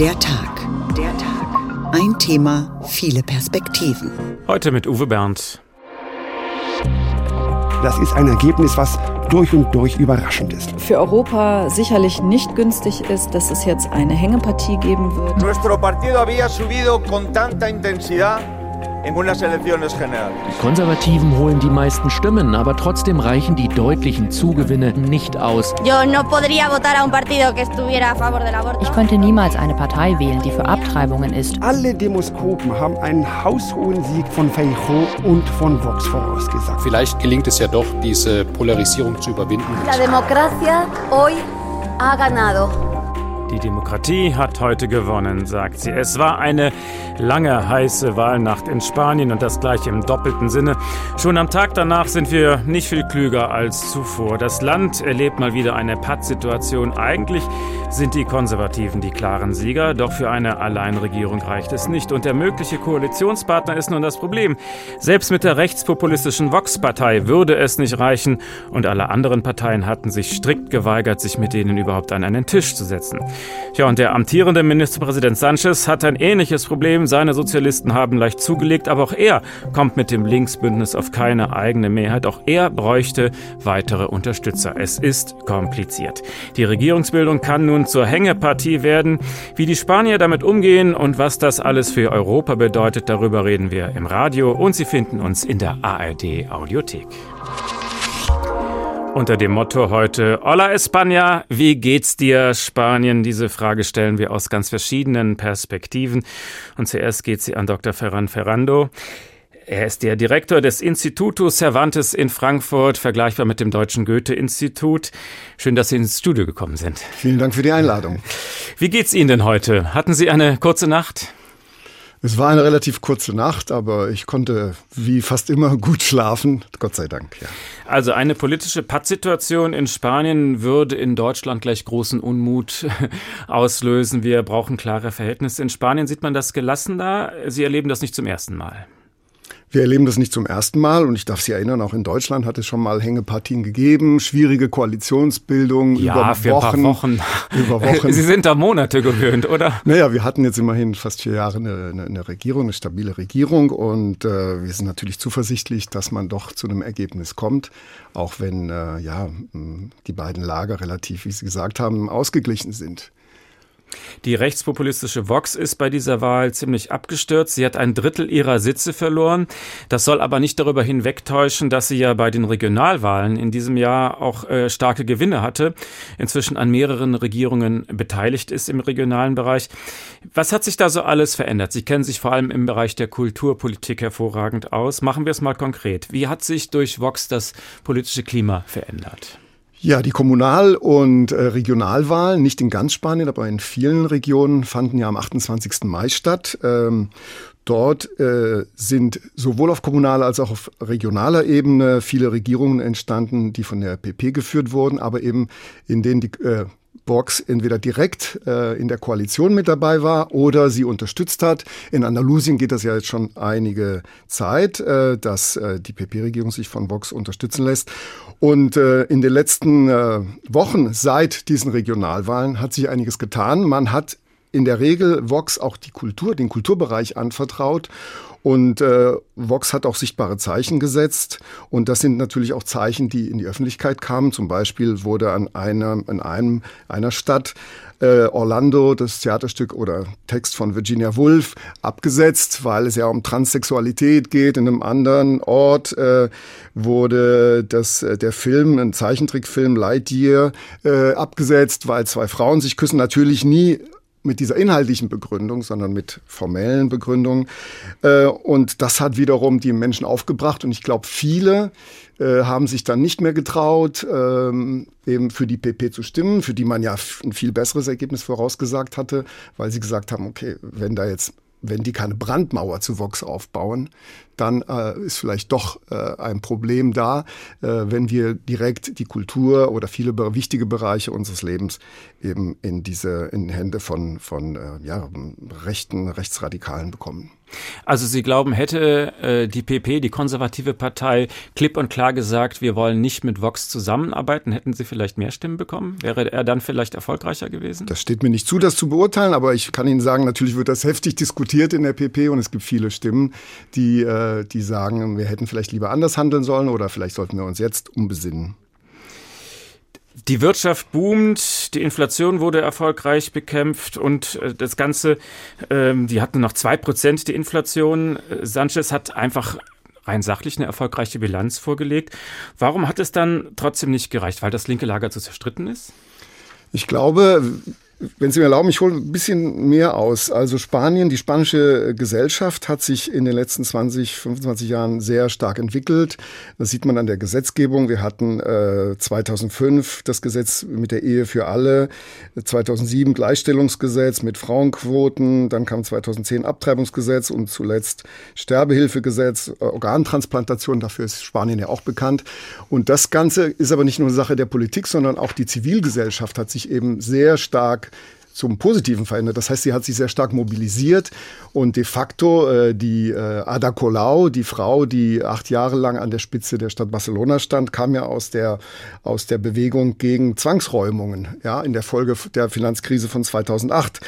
Der Tag. Der Tag. Ein Thema, viele Perspektiven. Heute mit Uwe Bernd. Das ist ein Ergebnis, was durch und durch überraschend ist. Für Europa sicherlich nicht günstig ist, dass es jetzt eine Hängepartie geben wird. Nuestro partido había subido con tanta intensidad Die Konservativen holen die meisten Stimmen, aber trotzdem reichen die deutlichen Zugewinne nicht aus. Ich könnte niemals eine Partei wählen, die für Abtreibungen ist. Alle Demoskopen haben einen haushohen Sieg von Feijóo und von Vox vorausgesagt. Vielleicht gelingt es ja doch, diese Polarisierung zu überwinden. La democracia hoy ha ganado. Die Demokratie hat heute gewonnen, sagt sie. Es war eine lange, heiße Wahlnacht in Spanien und das gleich im doppelten Sinne. Schon am Tag danach sind wir nicht viel klüger als zuvor. Das Land erlebt mal wieder eine Pattsituation. Eigentlich sind die Konservativen die klaren Sieger, doch für eine Alleinregierung reicht es nicht. Und der mögliche Koalitionspartner ist nun das Problem. Selbst mit der rechtspopulistischen Vox-Partei würde es nicht reichen und alle anderen Parteien hatten sich strikt geweigert, sich mit denen überhaupt an einen Tisch zu setzen. Ja, und der amtierende Ministerpräsident Sanchez hat ein ähnliches Problem. Seine Sozialisten haben leicht zugelegt, aber auch er kommt mit dem Linksbündnis auf keine eigene Mehrheit. Auch er bräuchte weitere Unterstützer. Es ist kompliziert. Die Regierungsbildung kann nun zur Hängepartie werden. Wie die Spanier damit umgehen und was das alles für Europa bedeutet, darüber reden wir im Radio und Sie finden uns in der ARD Audiothek. Unter dem Motto heute Hola España, wie geht's dir Spanien? Diese Frage stellen wir aus ganz verschiedenen Perspektiven. Und zuerst geht sie an Dr. Ferran Ferrando. Er ist der Direktor des Instituto Cervantes in Frankfurt, vergleichbar mit dem Deutschen Goethe-Institut. Schön, dass Sie ins Studio gekommen sind. Vielen Dank für die Einladung. Wie geht's Ihnen denn heute? Hatten Sie eine kurze Nacht? Es war eine relativ kurze Nacht, aber ich konnte wie fast immer gut schlafen. Gott sei Dank, ja. Also eine politische Pattsituation in Spanien würde in Deutschland gleich großen Unmut auslösen. Wir brauchen klare Verhältnisse. In Spanien sieht man das gelassen da. Sie erleben das nicht zum ersten Mal. Wir erleben das nicht zum ersten Mal und ich darf Sie erinnern, auch in Deutschland hat es schon mal Hängepartien gegeben, schwierige Koalitionsbildung ja, über für Wochen. Ein paar Wochen. Über Wochen. Sie sind da Monate gewöhnt, oder? Naja, wir hatten jetzt immerhin fast vier Jahre eine, eine, eine Regierung, eine stabile Regierung und äh, wir sind natürlich zuversichtlich, dass man doch zu einem Ergebnis kommt, auch wenn äh, ja die beiden Lager relativ, wie Sie gesagt haben, ausgeglichen sind. Die rechtspopulistische Vox ist bei dieser Wahl ziemlich abgestürzt. Sie hat ein Drittel ihrer Sitze verloren. Das soll aber nicht darüber hinwegtäuschen, dass sie ja bei den Regionalwahlen in diesem Jahr auch äh, starke Gewinne hatte, inzwischen an mehreren Regierungen beteiligt ist im regionalen Bereich. Was hat sich da so alles verändert? Sie kennen sich vor allem im Bereich der Kulturpolitik hervorragend aus. Machen wir es mal konkret. Wie hat sich durch Vox das politische Klima verändert? Ja, die Kommunal- und äh, Regionalwahlen, nicht in ganz Spanien, aber in vielen Regionen, fanden ja am 28. Mai statt. Ähm, dort äh, sind sowohl auf kommunaler als auch auf regionaler Ebene viele Regierungen entstanden, die von der PP geführt wurden, aber eben in denen die äh, Vox entweder direkt äh, in der Koalition mit dabei war oder sie unterstützt hat. In Andalusien geht das ja jetzt schon einige Zeit, äh, dass äh, die PP-Regierung sich von Vox unterstützen lässt. Und äh, in den letzten äh, Wochen seit diesen Regionalwahlen hat sich einiges getan. Man hat in der Regel Vox auch die Kultur, den Kulturbereich anvertraut. Und äh, Vox hat auch sichtbare Zeichen gesetzt. Und das sind natürlich auch Zeichen, die in die Öffentlichkeit kamen. Zum Beispiel wurde an einer, in einem, einer Stadt äh, Orlando, das Theaterstück oder Text von Virginia Woolf, abgesetzt, weil es ja um Transsexualität geht. In einem anderen Ort äh, wurde das, äh, der Film, ein Zeichentrickfilm Lightyear, äh, abgesetzt, weil zwei Frauen sich küssen. Natürlich nie mit dieser inhaltlichen Begründung, sondern mit formellen Begründungen. Äh, und das hat wiederum die Menschen aufgebracht. Und ich glaube, viele äh, haben sich dann nicht mehr getraut, ähm, eben für die PP zu stimmen, für die man ja ein viel besseres Ergebnis vorausgesagt hatte, weil sie gesagt haben, okay, wenn da jetzt wenn die keine Brandmauer zu Vox aufbauen, dann äh, ist vielleicht doch äh, ein Problem da, äh, wenn wir direkt die Kultur oder viele wichtige Bereiche unseres Lebens eben in diese in Hände von von äh, ja, rechten Rechtsradikalen bekommen. Also Sie glauben, hätte äh, die PP, die konservative Partei, klipp und klar gesagt, wir wollen nicht mit Vox zusammenarbeiten, hätten Sie vielleicht mehr Stimmen bekommen? Wäre er dann vielleicht erfolgreicher gewesen? Das steht mir nicht zu, das zu beurteilen, aber ich kann Ihnen sagen, natürlich wird das heftig diskutiert in der PP und es gibt viele Stimmen, die, äh, die sagen, wir hätten vielleicht lieber anders handeln sollen oder vielleicht sollten wir uns jetzt umbesinnen. Die Wirtschaft boomt, die Inflation wurde erfolgreich bekämpft und äh, das Ganze, ähm, die hatten noch zwei Prozent die Inflation. Äh, Sanchez hat einfach rein sachlich eine erfolgreiche Bilanz vorgelegt. Warum hat es dann trotzdem nicht gereicht? Weil das linke Lager zu zerstritten ist? Ich glaube, wenn Sie mir erlauben, ich hole ein bisschen mehr aus. Also Spanien, die spanische Gesellschaft hat sich in den letzten 20, 25 Jahren sehr stark entwickelt. Das sieht man an der Gesetzgebung. Wir hatten äh, 2005 das Gesetz mit der Ehe für alle, 2007 Gleichstellungsgesetz mit Frauenquoten, dann kam 2010 Abtreibungsgesetz und zuletzt Sterbehilfegesetz, äh, Organtransplantation. Dafür ist Spanien ja auch bekannt. Und das Ganze ist aber nicht nur Sache der Politik, sondern auch die Zivilgesellschaft hat sich eben sehr stark zum Positiven verändert. Das heißt, sie hat sich sehr stark mobilisiert und de facto äh, die äh, Ada Colau, die Frau, die acht Jahre lang an der Spitze der Stadt Barcelona stand, kam ja aus der aus der Bewegung gegen Zwangsräumungen, ja, in der Folge der Finanzkrise von 2008.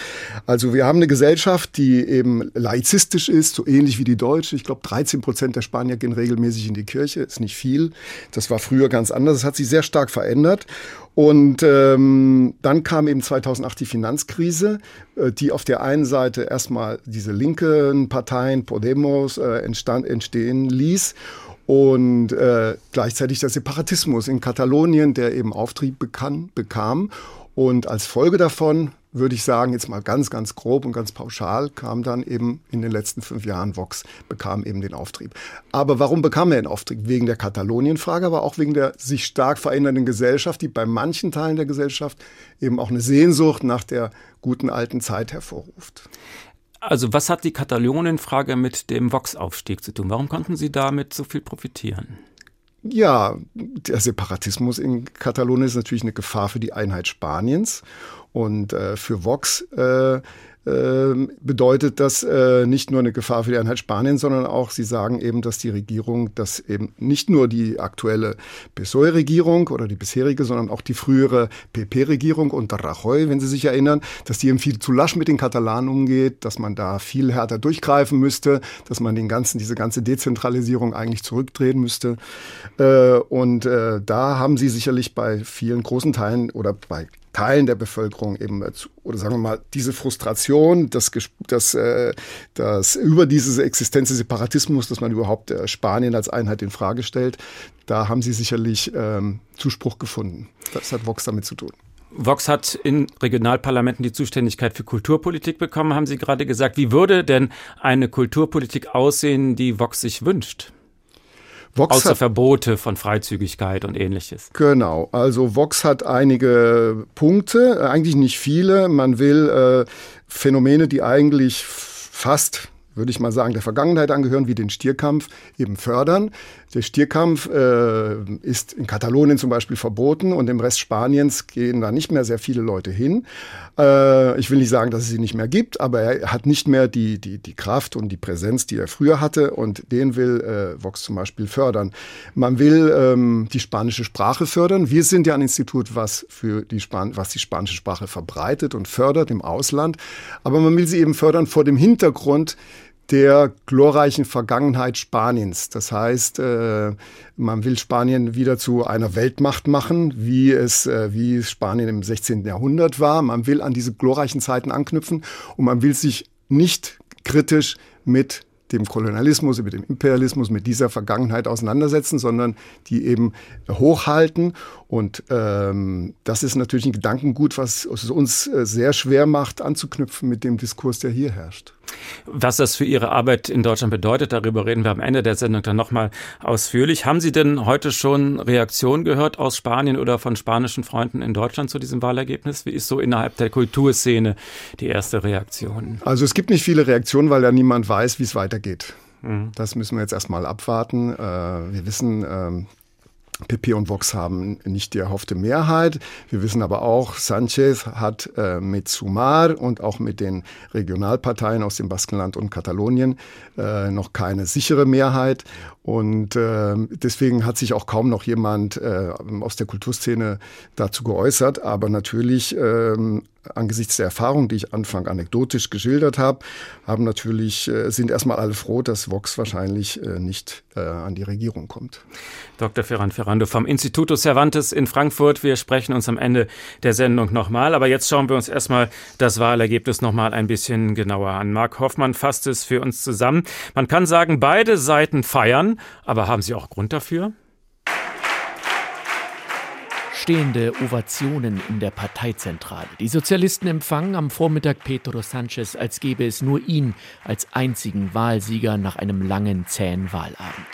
Also wir haben eine Gesellschaft, die eben laizistisch ist, so ähnlich wie die deutsche. Ich glaube, 13 Prozent der Spanier gehen regelmäßig in die Kirche, ist nicht viel. Das war früher ganz anders. Es hat sich sehr stark verändert. Und ähm, dann kam eben 2008 die Finanzkrise, äh, die auf der einen Seite erstmal diese linken Parteien, Podemos, äh, entstand, entstehen ließ und äh, gleichzeitig der Separatismus in Katalonien, der eben Auftrieb bekann, bekam. Und als Folge davon würde ich sagen, jetzt mal ganz, ganz grob und ganz pauschal, kam dann eben in den letzten fünf Jahren Vox, bekam eben den Auftrieb. Aber warum bekam er den Auftrieb? Wegen der Katalonien-Frage, aber auch wegen der sich stark verändernden Gesellschaft, die bei manchen Teilen der Gesellschaft eben auch eine Sehnsucht nach der guten alten Zeit hervorruft. Also was hat die Katalonien-Frage mit dem Vox-Aufstieg zu tun? Warum konnten Sie damit so viel profitieren? Ja, der Separatismus in Katalonien ist natürlich eine Gefahr für die Einheit Spaniens. Und äh, für Vox äh, äh, bedeutet das äh, nicht nur eine Gefahr für die Einheit Spanien, sondern auch, sie sagen eben, dass die Regierung, dass eben nicht nur die aktuelle PSOE-Regierung oder die bisherige, sondern auch die frühere PP-Regierung unter Rajoy, wenn Sie sich erinnern, dass die eben viel zu lasch mit den Katalanen umgeht, dass man da viel härter durchgreifen müsste, dass man den ganzen, diese ganze Dezentralisierung eigentlich zurückdrehen müsste. Äh, und äh, da haben sie sicherlich bei vielen großen Teilen oder bei Teilen der Bevölkerung eben, oder sagen wir mal, diese Frustration, das, das, äh, das über diese Existenz des Separatismus, dass man überhaupt äh, Spanien als Einheit in Frage stellt, da haben sie sicherlich ähm, Zuspruch gefunden. Das hat Vox damit zu tun. Vox hat in Regionalparlamenten die Zuständigkeit für Kulturpolitik bekommen, haben Sie gerade gesagt. Wie würde denn eine Kulturpolitik aussehen, die Vox sich wünscht? Vox Außer hat, Verbote von Freizügigkeit und ähnliches. Genau, also Vox hat einige Punkte, äh, eigentlich nicht viele. Man will äh, Phänomene, die eigentlich fast würde ich mal sagen, der Vergangenheit angehören, wie den Stierkampf, eben fördern. Der Stierkampf äh, ist in Katalonien zum Beispiel verboten und im Rest Spaniens gehen da nicht mehr sehr viele Leute hin. Äh, ich will nicht sagen, dass es sie nicht mehr gibt, aber er hat nicht mehr die, die, die Kraft und die Präsenz, die er früher hatte und den will äh, Vox zum Beispiel fördern. Man will ähm, die spanische Sprache fördern. Wir sind ja ein Institut, was, für die Span was die spanische Sprache verbreitet und fördert im Ausland, aber man will sie eben fördern vor dem Hintergrund, der glorreichen Vergangenheit Spaniens. Das heißt, äh, man will Spanien wieder zu einer Weltmacht machen, wie es, äh, wie Spanien im 16. Jahrhundert war. Man will an diese glorreichen Zeiten anknüpfen und man will sich nicht kritisch mit dem Kolonialismus, mit dem Imperialismus, mit dieser Vergangenheit auseinandersetzen, sondern die eben hochhalten. Und ähm, das ist natürlich ein Gedankengut, was es uns äh, sehr schwer macht, anzuknüpfen mit dem Diskurs, der hier herrscht. Was das für Ihre Arbeit in Deutschland bedeutet, darüber reden wir am Ende der Sendung dann nochmal ausführlich. Haben Sie denn heute schon Reaktionen gehört aus Spanien oder von spanischen Freunden in Deutschland zu diesem Wahlergebnis? Wie ist so innerhalb der Kulturszene die erste Reaktion? Also es gibt nicht viele Reaktionen, weil ja niemand weiß, wie es weitergeht. Mhm. Das müssen wir jetzt erstmal abwarten. Äh, wir wissen, ähm, PP und Vox haben nicht die erhoffte Mehrheit. Wir wissen aber auch, Sanchez hat äh, mit Sumar und auch mit den Regionalparteien aus dem Baskenland und Katalonien äh, noch keine sichere Mehrheit. Und äh, deswegen hat sich auch kaum noch jemand äh, aus der Kulturszene dazu geäußert. Aber natürlich ähm, angesichts der Erfahrung, die ich Anfang anekdotisch geschildert habe, haben natürlich, äh, sind erstmal alle froh, dass Vox wahrscheinlich äh, nicht äh, an die Regierung kommt. Dr. Ferran Ferrando vom Instituto Cervantes in Frankfurt. Wir sprechen uns am Ende der Sendung nochmal. Aber jetzt schauen wir uns erstmal das Wahlergebnis nochmal ein bisschen genauer an. Marc Hoffmann fasst es für uns zusammen. Man kann sagen, beide Seiten feiern, aber haben Sie auch Grund dafür? Stehende Ovationen in der Parteizentrale. Die Sozialisten empfangen am Vormittag Pedro Sanchez, als gäbe es nur ihn als einzigen Wahlsieger nach einem langen, zähen Wahlabend.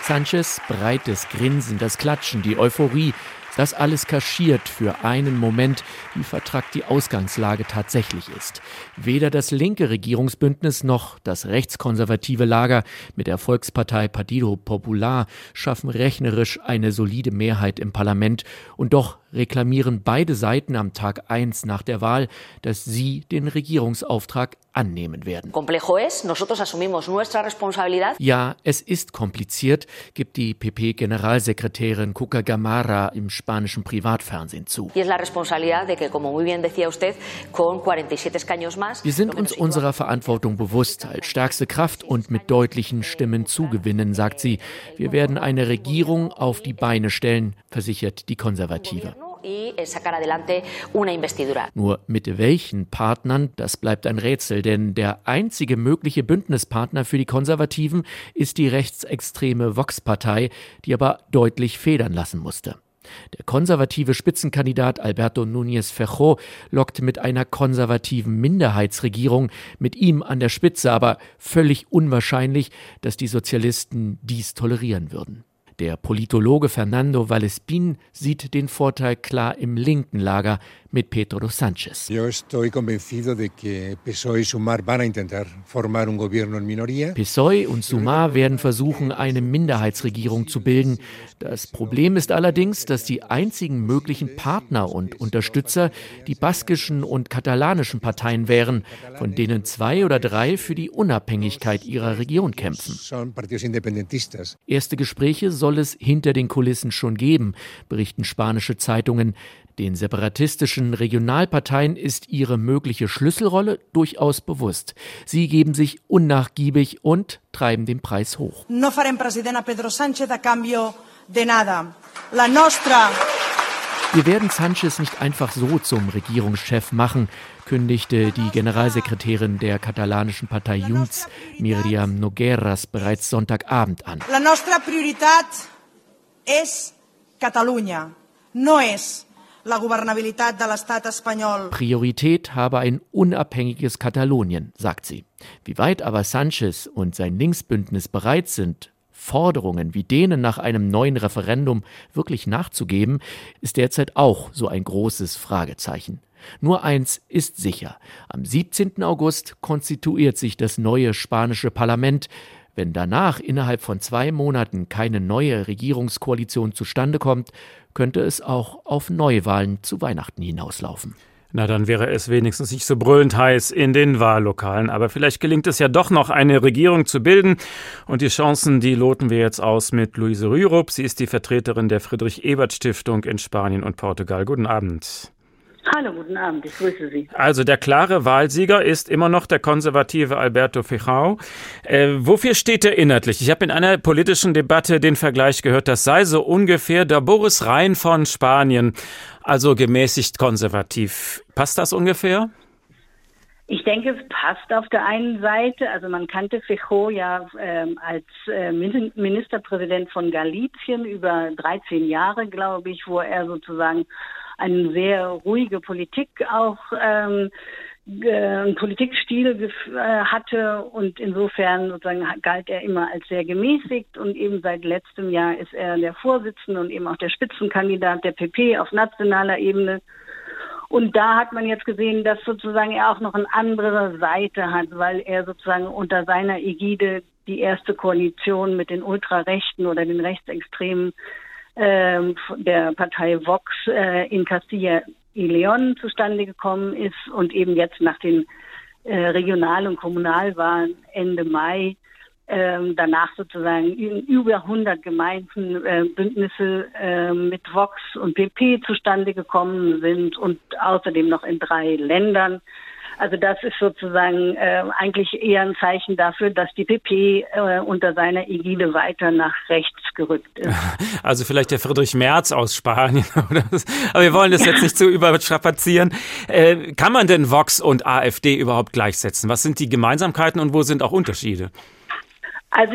Sanchez breites Grinsen, das Klatschen, die Euphorie, das alles kaschiert für einen Moment, wie vertrackt die Ausgangslage tatsächlich ist. Weder das linke Regierungsbündnis noch das rechtskonservative Lager mit der Volkspartei Partido Popular schaffen rechnerisch eine solide Mehrheit im Parlament und doch reklamieren beide Seiten am Tag 1 nach der Wahl, dass sie den Regierungsauftrag annehmen werden. Ja, es ist kompliziert, gibt die PP-Generalsekretärin Cuca Gamara im spanischen Privatfernsehen zu. Wir sind uns unserer Verantwortung bewusst, als stärkste Kraft und mit deutlichen Stimmen zu gewinnen, sagt sie. Wir werden eine Regierung auf die Beine stellen, versichert die Konservative. Nur mit welchen Partnern, das bleibt ein Rätsel, denn der einzige mögliche Bündnispartner für die Konservativen ist die rechtsextreme Vox-Partei, die aber deutlich federn lassen musste. Der konservative Spitzenkandidat Alberto Núñez Fejo lockt mit einer konservativen Minderheitsregierung mit ihm an der Spitze, aber völlig unwahrscheinlich, dass die Sozialisten dies tolerieren würden. Der Politologe Fernando Vallespin sieht den Vorteil klar im linken Lager mit Pedro Sánchez. PSOE und Sumar werden versuchen, eine Minderheitsregierung zu bilden. Das Problem ist allerdings, dass die einzigen möglichen Partner und Unterstützer die baskischen und katalanischen Parteien wären, von denen zwei oder drei für die Unabhängigkeit ihrer Region kämpfen. Erste Gespräche soll es hinter den Kulissen schon geben, berichten spanische Zeitungen. Den separatistischen Regionalparteien ist ihre mögliche Schlüsselrolle durchaus bewusst. Sie geben sich unnachgiebig und treiben den Preis hoch. No farem president a Pedro Sánchez a cambio de nada. La nostra wir werden Sanchez nicht einfach so zum Regierungschef machen, kündigte die Generalsekretärin der katalanischen Partei Junts, Miriam Nogueras, bereits Sonntagabend an. La nostra priorità es Catalunya, no es la governabilitat de l'estat espanyol. Priorität habe ein unabhängiges Katalonien, sagt sie. Wie weit aber Sanchez und sein Linksbündnis bereit sind, Forderungen wie denen nach einem neuen Referendum wirklich nachzugeben, ist derzeit auch so ein großes Fragezeichen. Nur eins ist sicher. Am 17. August konstituiert sich das neue spanische Parlament. Wenn danach innerhalb von zwei Monaten keine neue Regierungskoalition zustande kommt, könnte es auch auf Neuwahlen zu Weihnachten hinauslaufen. Na, dann wäre es wenigstens nicht so brüllend heiß in den Wahllokalen. Aber vielleicht gelingt es ja doch noch, eine Regierung zu bilden. Und die Chancen, die loten wir jetzt aus mit Luise Rürup. Sie ist die Vertreterin der Friedrich-Ebert-Stiftung in Spanien und Portugal. Guten Abend. Hallo, guten Abend, ich grüße Sie. Also der klare Wahlsieger ist immer noch der konservative Alberto Feijóo. Äh, wofür steht er inhaltlich? Ich habe in einer politischen Debatte den Vergleich gehört, das sei so ungefähr der Boris Rhein von Spanien, also gemäßigt konservativ. Passt das ungefähr? Ich denke, es passt auf der einen Seite. Also man kannte Fejo ja ähm, als äh, Ministerpräsident von Galizien über 13 Jahre, glaube ich, wo er sozusagen eine sehr ruhige Politik auch ähm, äh, Politikstil äh, hatte und insofern sozusagen galt er immer als sehr gemäßigt und eben seit letztem Jahr ist er der Vorsitzende und eben auch der Spitzenkandidat der PP auf nationaler Ebene. Und da hat man jetzt gesehen, dass sozusagen er auch noch eine andere Seite hat, weil er sozusagen unter seiner Ägide die erste Koalition mit den Ultrarechten oder den Rechtsextremen der Partei Vox äh, in Castilla y León zustande gekommen ist und eben jetzt nach den äh, Regional- und Kommunalwahlen Ende Mai ähm, danach sozusagen über 100 Gemeinden äh, Bündnisse äh, mit Vox und PP zustande gekommen sind und außerdem noch in drei Ländern. Also das ist sozusagen äh, eigentlich eher ein Zeichen dafür, dass die PP äh, unter seiner Ägide weiter nach rechts gerückt ist. Also vielleicht der Friedrich Merz aus Spanien. Aber wir wollen das jetzt nicht zu überstrapazieren. Äh, kann man denn Vox und AfD überhaupt gleichsetzen? Was sind die Gemeinsamkeiten und wo sind auch Unterschiede? Also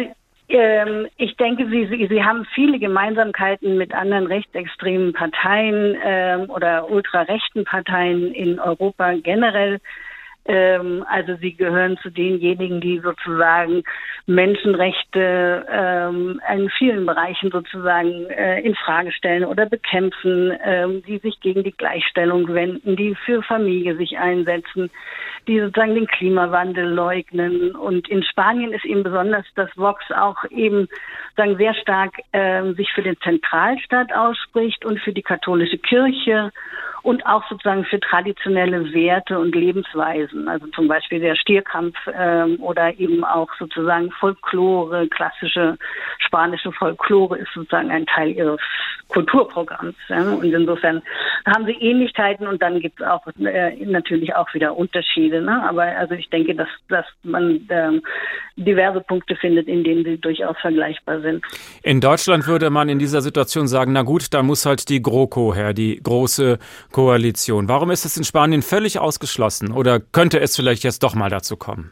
ähm, ich denke, sie, sie, sie haben viele Gemeinsamkeiten mit anderen rechtsextremen Parteien ähm, oder ultrarechten Parteien in Europa generell. Ähm, also sie gehören zu denjenigen, die sozusagen Menschenrechte ähm, in vielen Bereichen sozusagen äh, in Frage stellen oder bekämpfen, ähm, die sich gegen die Gleichstellung wenden, die für Familie sich einsetzen, die sozusagen den Klimawandel leugnen. Und in Spanien ist eben besonders, dass Vox auch eben sagen sehr stark äh, sich für den Zentralstaat ausspricht und für die katholische Kirche und auch sozusagen für traditionelle Werte und Lebensweisen, also zum Beispiel der Stierkampf ähm, oder eben auch sozusagen Folklore, klassische spanische Folklore ist sozusagen ein Teil ihres Kulturprogramms. Ja? Und insofern haben sie Ähnlichkeiten und dann gibt es auch äh, natürlich auch wieder Unterschiede. Ne? Aber also ich denke, dass, dass man ähm, diverse Punkte findet, in denen sie durchaus vergleichbar sind. In Deutschland würde man in dieser Situation sagen, na gut, da muss halt die GroKo her, die große Koalition. Warum ist es in Spanien völlig ausgeschlossen oder könnte es vielleicht jetzt doch mal dazu kommen?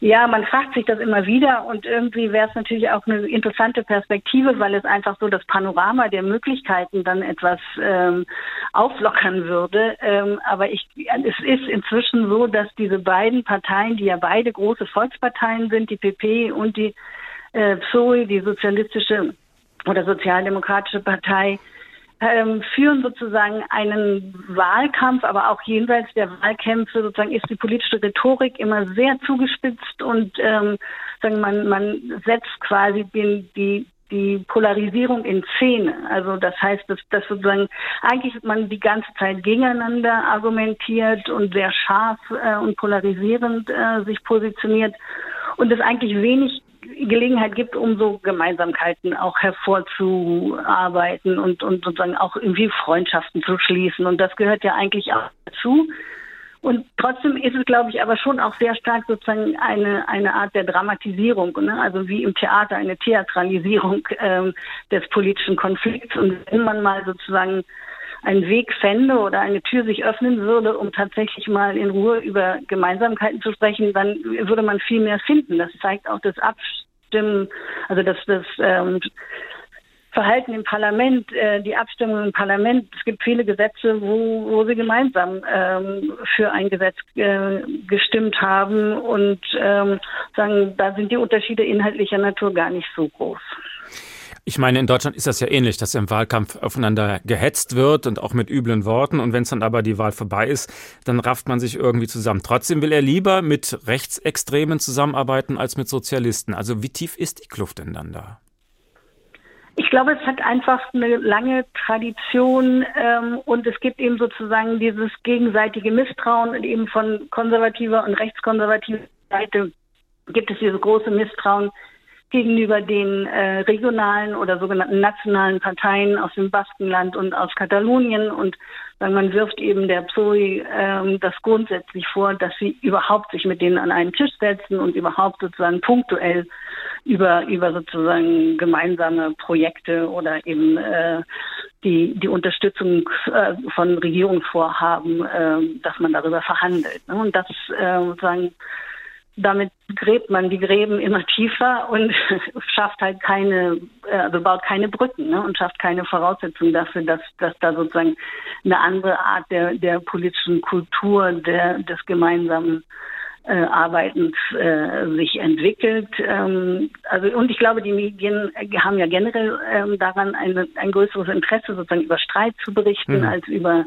Ja, man fragt sich das immer wieder und irgendwie wäre es natürlich auch eine interessante Perspektive, weil es einfach so das Panorama der Möglichkeiten dann etwas ähm, auflockern würde. Ähm, aber ich, es ist inzwischen so, dass diese beiden Parteien, die ja beide große Volksparteien sind, die PP und die äh, PSOE, die sozialistische oder sozialdemokratische Partei, ähm, führen sozusagen einen Wahlkampf, aber auch jenseits der Wahlkämpfe sozusagen ist die politische Rhetorik immer sehr zugespitzt und ähm, sagen man man setzt quasi den die die Polarisierung in Szene. Also das heißt, dass, dass sozusagen eigentlich man die ganze Zeit gegeneinander argumentiert und sehr scharf äh, und polarisierend äh, sich positioniert und es eigentlich wenig Gelegenheit gibt, um so Gemeinsamkeiten auch hervorzuarbeiten und, und sozusagen auch irgendwie Freundschaften zu schließen. Und das gehört ja eigentlich auch dazu. Und trotzdem ist es, glaube ich, aber schon auch sehr stark sozusagen eine, eine Art der Dramatisierung, ne? also wie im Theater eine Theatralisierung ähm, des politischen Konflikts. Und wenn man mal sozusagen einen Weg fände oder eine Tür sich öffnen würde, um tatsächlich mal in Ruhe über Gemeinsamkeiten zu sprechen, dann würde man viel mehr finden. Das zeigt auch das Abstimmen, also das, das ähm, Verhalten im Parlament, äh, die Abstimmung im Parlament. Es gibt viele Gesetze, wo, wo sie gemeinsam ähm, für ein Gesetz äh, gestimmt haben und ähm, sagen, da sind die Unterschiede inhaltlicher Natur gar nicht so groß. Ich meine, in Deutschland ist das ja ähnlich, dass im Wahlkampf aufeinander gehetzt wird und auch mit üblen Worten. Und wenn es dann aber die Wahl vorbei ist, dann rafft man sich irgendwie zusammen. Trotzdem will er lieber mit Rechtsextremen zusammenarbeiten als mit Sozialisten. Also wie tief ist die Kluft denn dann da? Ich glaube, es hat einfach eine lange Tradition ähm, und es gibt eben sozusagen dieses gegenseitige Misstrauen und eben von konservativer und rechtskonservativer Seite gibt es dieses große Misstrauen gegenüber den äh, regionalen oder sogenannten nationalen Parteien aus dem Baskenland und aus Katalonien und sagen, man wirft eben der PSOE ähm, das grundsätzlich vor, dass sie überhaupt sich mit denen an einen Tisch setzen und überhaupt sozusagen punktuell über über sozusagen gemeinsame Projekte oder eben äh, die die Unterstützung äh, von Regierungsvorhaben, äh, dass man darüber verhandelt. Ne? Und das äh, sozusagen damit gräbt man die Gräben immer tiefer und schafft halt keine, äh, also baut keine Brücken ne, und schafft keine Voraussetzungen dafür, dass, dass da sozusagen eine andere Art der, der politischen Kultur, der, des gemeinsamen äh, Arbeitens äh, sich entwickelt. Ähm, also und ich glaube, die Medien haben ja generell ähm, daran ein, ein größeres Interesse, sozusagen über Streit zu berichten, mhm. als über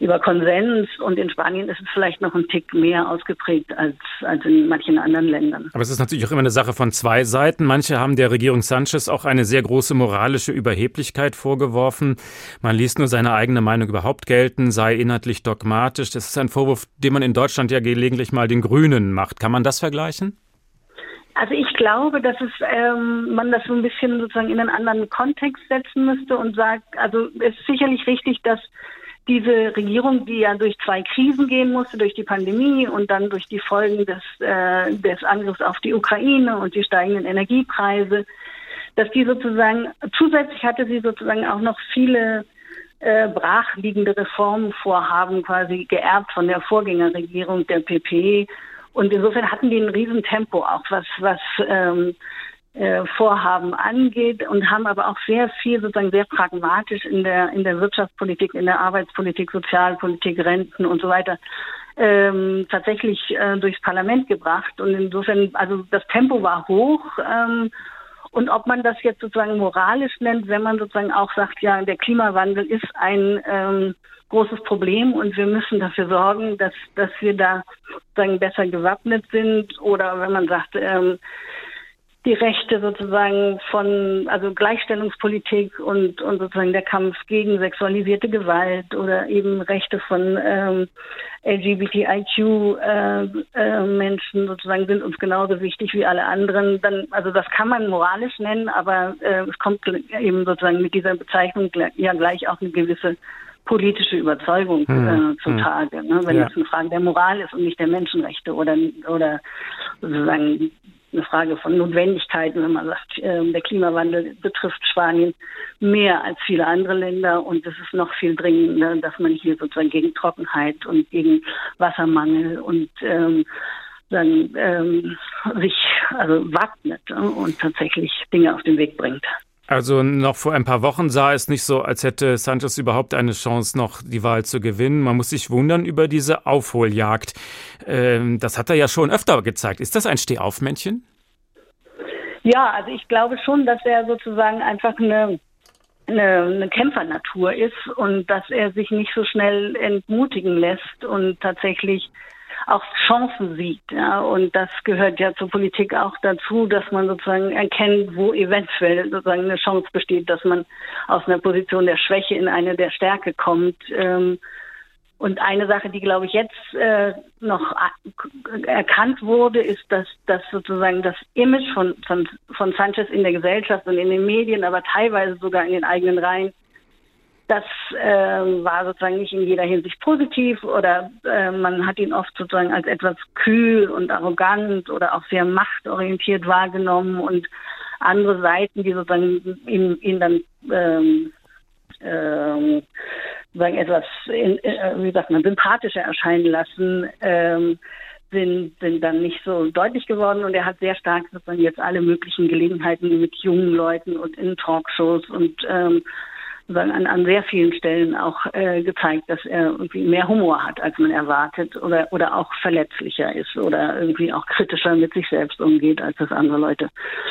über Konsens. Und in Spanien ist es vielleicht noch ein Tick mehr ausgeprägt als, als in manchen anderen Ländern. Aber es ist natürlich auch immer eine Sache von zwei Seiten. Manche haben der Regierung Sanchez auch eine sehr große moralische Überheblichkeit vorgeworfen. Man liest nur seine eigene Meinung überhaupt gelten, sei inhaltlich dogmatisch. Das ist ein Vorwurf, den man in Deutschland ja gelegentlich mal den Grünen macht. Kann man das vergleichen? Also ich glaube, dass es ähm, man das so ein bisschen sozusagen in einen anderen Kontext setzen müsste und sagt, also es ist sicherlich richtig, dass diese Regierung, die ja durch zwei Krisen gehen musste, durch die Pandemie und dann durch die Folgen des, äh, des Angriffs auf die Ukraine und die steigenden Energiepreise, dass die sozusagen, zusätzlich hatte sie sozusagen auch noch viele äh, brachliegende Reformvorhaben quasi geerbt von der Vorgängerregierung der PP und insofern hatten die ein Riesentempo auch, was, was ähm, äh, Vorhaben angeht und haben aber auch sehr viel sozusagen sehr pragmatisch in der in der Wirtschaftspolitik, in der Arbeitspolitik, Sozialpolitik, Renten und so weiter ähm, tatsächlich äh, durchs Parlament gebracht. Und insofern, also das Tempo war hoch. Ähm, und ob man das jetzt sozusagen moralisch nennt, wenn man sozusagen auch sagt, ja, der Klimawandel ist ein ähm, großes Problem und wir müssen dafür sorgen, dass, dass wir da sozusagen besser gewappnet sind oder wenn man sagt, ähm, die Rechte sozusagen von, also Gleichstellungspolitik und, und sozusagen der Kampf gegen sexualisierte Gewalt oder eben Rechte von ähm, LGBTIQ-Menschen äh, äh, sozusagen sind uns genauso wichtig wie alle anderen. Dann, also das kann man moralisch nennen, aber äh, es kommt eben sozusagen mit dieser Bezeichnung ja gleich auch eine gewisse politische Überzeugung hm. äh, zutage. Hm. Ne? Wenn ja. es eine Frage der Moral ist und nicht der Menschenrechte oder, oder sozusagen eine Frage von Notwendigkeiten, wenn man sagt, äh, der Klimawandel betrifft Spanien mehr als viele andere Länder und es ist noch viel dringender, dass man hier sozusagen gegen Trockenheit und gegen Wassermangel und ähm, dann ähm, sich also wappnet äh, und tatsächlich Dinge auf den Weg bringt. Also noch vor ein paar Wochen sah es nicht so, als hätte Sanchez überhaupt eine Chance, noch die Wahl zu gewinnen. Man muss sich wundern über diese Aufholjagd. Ähm, das hat er ja schon öfter gezeigt. Ist das ein Stehaufmännchen? Ja, also ich glaube schon, dass er sozusagen einfach eine, eine, eine Kämpfernatur ist und dass er sich nicht so schnell entmutigen lässt und tatsächlich auch Chancen sieht. Ja? Und das gehört ja zur Politik auch dazu, dass man sozusagen erkennt, wo eventuell sozusagen eine Chance besteht, dass man aus einer Position der Schwäche in eine der Stärke kommt. Ähm, und eine Sache, die, glaube ich, jetzt äh, noch erkannt wurde, ist, dass, dass sozusagen das Image von, von, von Sanchez in der Gesellschaft und in den Medien, aber teilweise sogar in den eigenen Reihen, das äh, war sozusagen nicht in jeder Hinsicht positiv oder äh, man hat ihn oft sozusagen als etwas kühl und arrogant oder auch sehr machtorientiert wahrgenommen und andere Seiten, die sozusagen ihn, ihn dann ähm, ähm, sagen etwas, in, äh, wie sagt man, sympathischer erscheinen lassen, ähm, sind, sind dann nicht so deutlich geworden. Und er hat sehr stark sozusagen jetzt alle möglichen Gelegenheiten mit jungen Leuten und in Talkshows und ähm, an, an sehr vielen Stellen auch äh, gezeigt, dass er irgendwie mehr Humor hat, als man erwartet oder, oder auch verletzlicher ist oder irgendwie auch kritischer mit sich selbst umgeht, als das andere Leute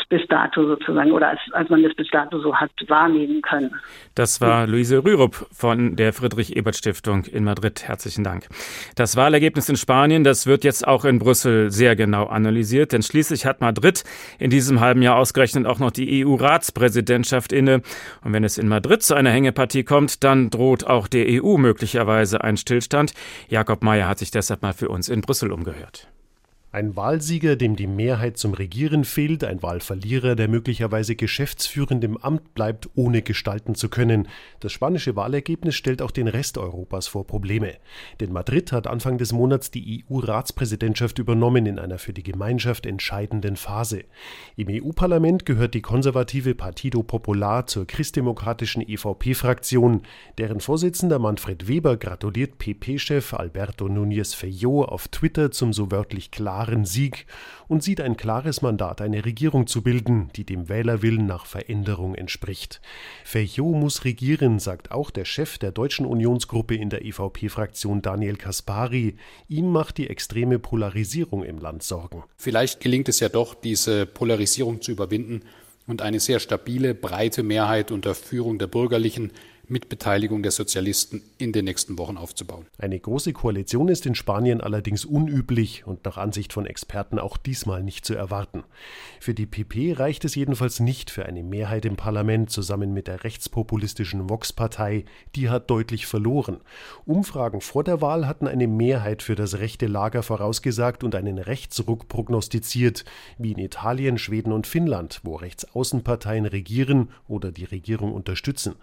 bis dato sozusagen oder als, als man das bis dato so hat wahrnehmen können. Das war Luise Rürup von der Friedrich-Ebert-Stiftung in Madrid. Herzlichen Dank. Das Wahlergebnis in Spanien, das wird jetzt auch in Brüssel sehr genau analysiert, denn schließlich hat Madrid in diesem halben Jahr ausgerechnet auch noch die EU-Ratspräsidentschaft inne. Und wenn es in Madrid zu einer Hängepartie kommt, dann droht auch der EU möglicherweise ein Stillstand. Jakob Mayer hat sich deshalb mal für uns in Brüssel umgehört. Ein Wahlsieger, dem die Mehrheit zum Regieren fehlt, ein Wahlverlierer, der möglicherweise geschäftsführend im Amt bleibt, ohne gestalten zu können. Das spanische Wahlergebnis stellt auch den Rest Europas vor Probleme. Denn Madrid hat Anfang des Monats die EU-Ratspräsidentschaft übernommen in einer für die Gemeinschaft entscheidenden Phase. Im EU-Parlament gehört die konservative Partido Popular zur christdemokratischen EVP-Fraktion. Deren Vorsitzender Manfred Weber gratuliert PP-Chef Alberto Núñez Feijóo auf Twitter zum so wörtlich klaren klaren Sieg und sieht ein klares Mandat, eine Regierung zu bilden, die dem Wählerwillen nach Veränderung entspricht. Feijóo muss regieren, sagt auch der Chef der deutschen Unionsgruppe in der EVP-Fraktion Daniel Kaspari. Ihm macht die extreme Polarisierung im Land Sorgen. Vielleicht gelingt es ja doch, diese Polarisierung zu überwinden und eine sehr stabile, breite Mehrheit unter Führung der Bürgerlichen mit Beteiligung der Sozialisten in den nächsten Wochen aufzubauen. Eine große Koalition ist in Spanien allerdings unüblich und nach Ansicht von Experten auch diesmal nicht zu erwarten. Für die PP reicht es jedenfalls nicht für eine Mehrheit im Parlament zusammen mit der rechtspopulistischen Vox-Partei. Die hat deutlich verloren. Umfragen vor der Wahl hatten eine Mehrheit für das rechte Lager vorausgesagt und einen Rechtsruck prognostiziert, wie in Italien, Schweden und Finnland, wo Rechtsaußenparteien regieren oder die Regierung unterstützen.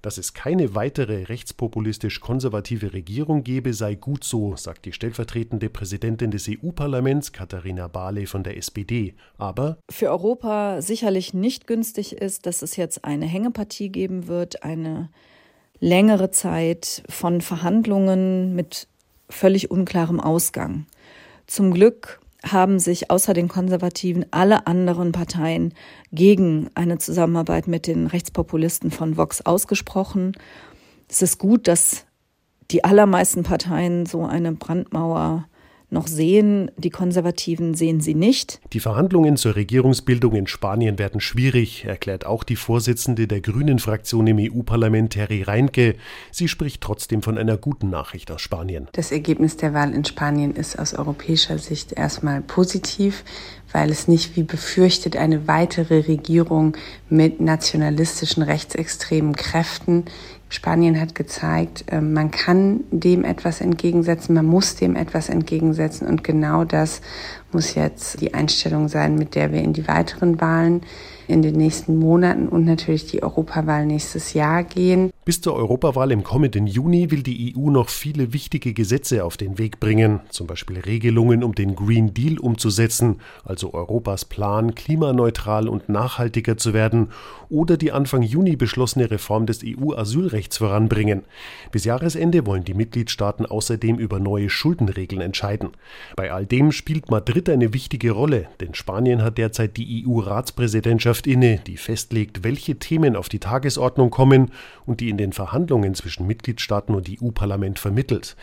Das es keine weitere rechtspopulistisch-konservative Regierung gebe, sei gut so, sagt die stellvertretende Präsidentin des EU-Parlaments Katharina Barley von der SPD. Aber für Europa sicherlich nicht günstig ist, dass es jetzt eine Hängepartie geben wird, eine längere Zeit von Verhandlungen mit völlig unklarem Ausgang. Zum Glück haben sich außer den Konservativen alle anderen Parteien gegen eine Zusammenarbeit mit den Rechtspopulisten von Vox ausgesprochen. Es ist gut, dass die allermeisten Parteien so eine Brandmauer noch sehen. Die Konservativen sehen sie nicht. Die Verhandlungen zur Regierungsbildung in Spanien werden schwierig, erklärt auch die Vorsitzende der Grünen-Fraktion im EU-Parlament, Terry Reinke. Sie spricht trotzdem von einer guten Nachricht aus Spanien. Das Ergebnis der Wahl in Spanien ist aus europäischer Sicht erstmal positiv, weil es nicht wie befürchtet eine weitere Regierung mit nationalistischen rechtsextremen Kräften Spanien hat gezeigt, ähm, man kann dem etwas entgegensetzen, man muss dem etwas entgegensetzen und genau das muss jetzt die Einstellung sein, mit der wir in die weiteren Wahlen in den nächsten Monaten und natürlich die Europawahl nächstes Jahr gehen. Bis zur Europawahl im kommenden Juni will die EU noch viele wichtige Gesetze auf den Weg bringen, zum Beispiel Regelungen, um den Green Deal umzusetzen, also Europas Plan, klimaneutral und nachhaltiger zu werden, oder die Anfang Juni beschlossene Reform des EU-Asylrechts voranbringen. Bis Jahresende wollen die Mitgliedstaaten außerdem über neue Schuldenregeln entscheiden. Bei all dem spielt Madrid eine wichtige Rolle, denn Spanien hat derzeit die EU-Ratspräsidentschaft inne, die festlegt, welche Themen auf die Tagesordnung kommen und die in den Verhandlungen zwischen Mitgliedstaaten und EU-Parlament vermittelt.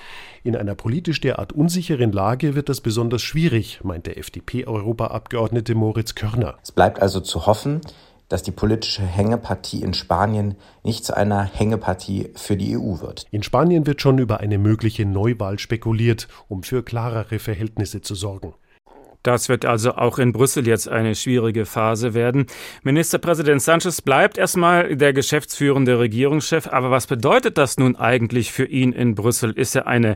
In einer politisch derart unsicheren Lage wird das besonders schwierig, meint der FDP-Europaabgeordnete Moritz Körner. Es bleibt also zu hoffen, dass die politische Hängepartie in Spanien nicht zu einer Hängepartie für die EU wird. In Spanien wird schon über eine mögliche Neuwahl spekuliert, um für klarere Verhältnisse zu sorgen. Das wird also auch in Brüssel jetzt eine schwierige Phase werden. Ministerpräsident Sanchez bleibt erstmal der geschäftsführende Regierungschef. Aber was bedeutet das nun eigentlich für ihn in Brüssel? Ist er eine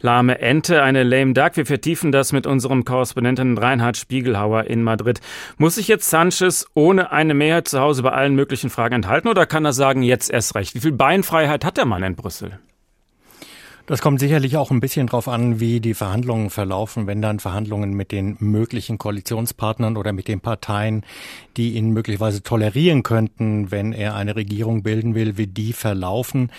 lahme Ente, eine lame duck? Wir vertiefen das mit unserem Korrespondenten Reinhard Spiegelhauer in Madrid. Muss sich jetzt Sanchez ohne eine Mehrheit zu Hause bei allen möglichen Fragen enthalten oder kann er sagen, jetzt erst recht? Wie viel Beinfreiheit hat der Mann in Brüssel? Das kommt sicherlich auch ein bisschen drauf an, wie die Verhandlungen verlaufen, wenn dann Verhandlungen mit den möglichen Koalitionspartnern oder mit den Parteien, die ihn möglicherweise tolerieren könnten, wenn er eine Regierung bilden will, wie die verlaufen.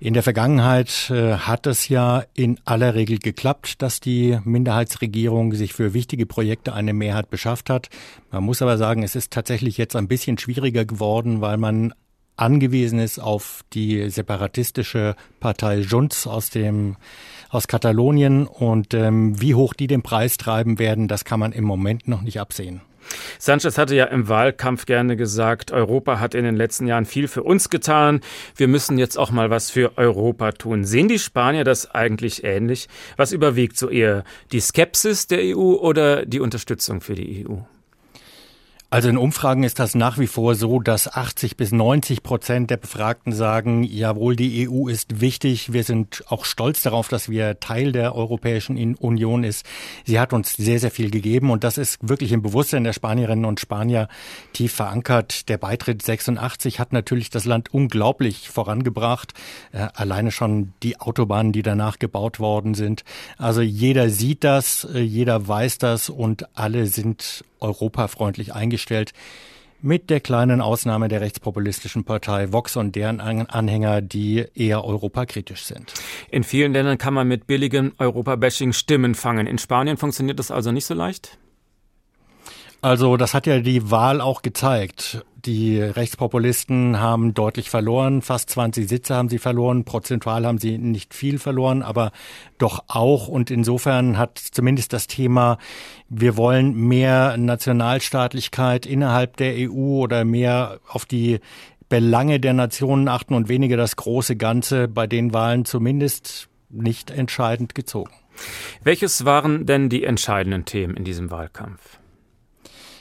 In der Vergangenheit äh, hat es ja in aller Regel geklappt, dass die Minderheitsregierung sich für wichtige Projekte eine Mehrheit beschafft hat. Man muss aber sagen, es ist tatsächlich jetzt ein bisschen schwieriger geworden, weil man angewiesen ist auf die separatistische Partei Junts aus dem aus Katalonien und ähm, wie hoch die den Preis treiben werden, das kann man im Moment noch nicht absehen. Sanchez hatte ja im Wahlkampf gerne gesagt, Europa hat in den letzten Jahren viel für uns getan. Wir müssen jetzt auch mal was für Europa tun. Sehen die Spanier das eigentlich ähnlich? Was überwiegt so eher die Skepsis der EU oder die Unterstützung für die EU? Also in Umfragen ist das nach wie vor so, dass 80 bis 90 Prozent der Befragten sagen, jawohl, die EU ist wichtig. Wir sind auch stolz darauf, dass wir Teil der Europäischen Union ist. Sie hat uns sehr, sehr viel gegeben und das ist wirklich im Bewusstsein der Spanierinnen und Spanier tief verankert. Der Beitritt 86 hat natürlich das Land unglaublich vorangebracht. Äh, alleine schon die Autobahnen, die danach gebaut worden sind. Also jeder sieht das, äh, jeder weiß das und alle sind europafreundlich eingestellt mit der kleinen Ausnahme der rechtspopulistischen Partei Vox und deren Anhänger, die eher europakritisch sind. In vielen Ländern kann man mit billigem Europabashing Stimmen fangen. In Spanien funktioniert das also nicht so leicht? Also das hat ja die Wahl auch gezeigt. Die Rechtspopulisten haben deutlich verloren, fast 20 Sitze haben sie verloren, prozentual haben sie nicht viel verloren, aber doch auch. Und insofern hat zumindest das Thema, wir wollen mehr Nationalstaatlichkeit innerhalb der EU oder mehr auf die Belange der Nationen achten und weniger das große Ganze bei den Wahlen zumindest nicht entscheidend gezogen. Welches waren denn die entscheidenden Themen in diesem Wahlkampf?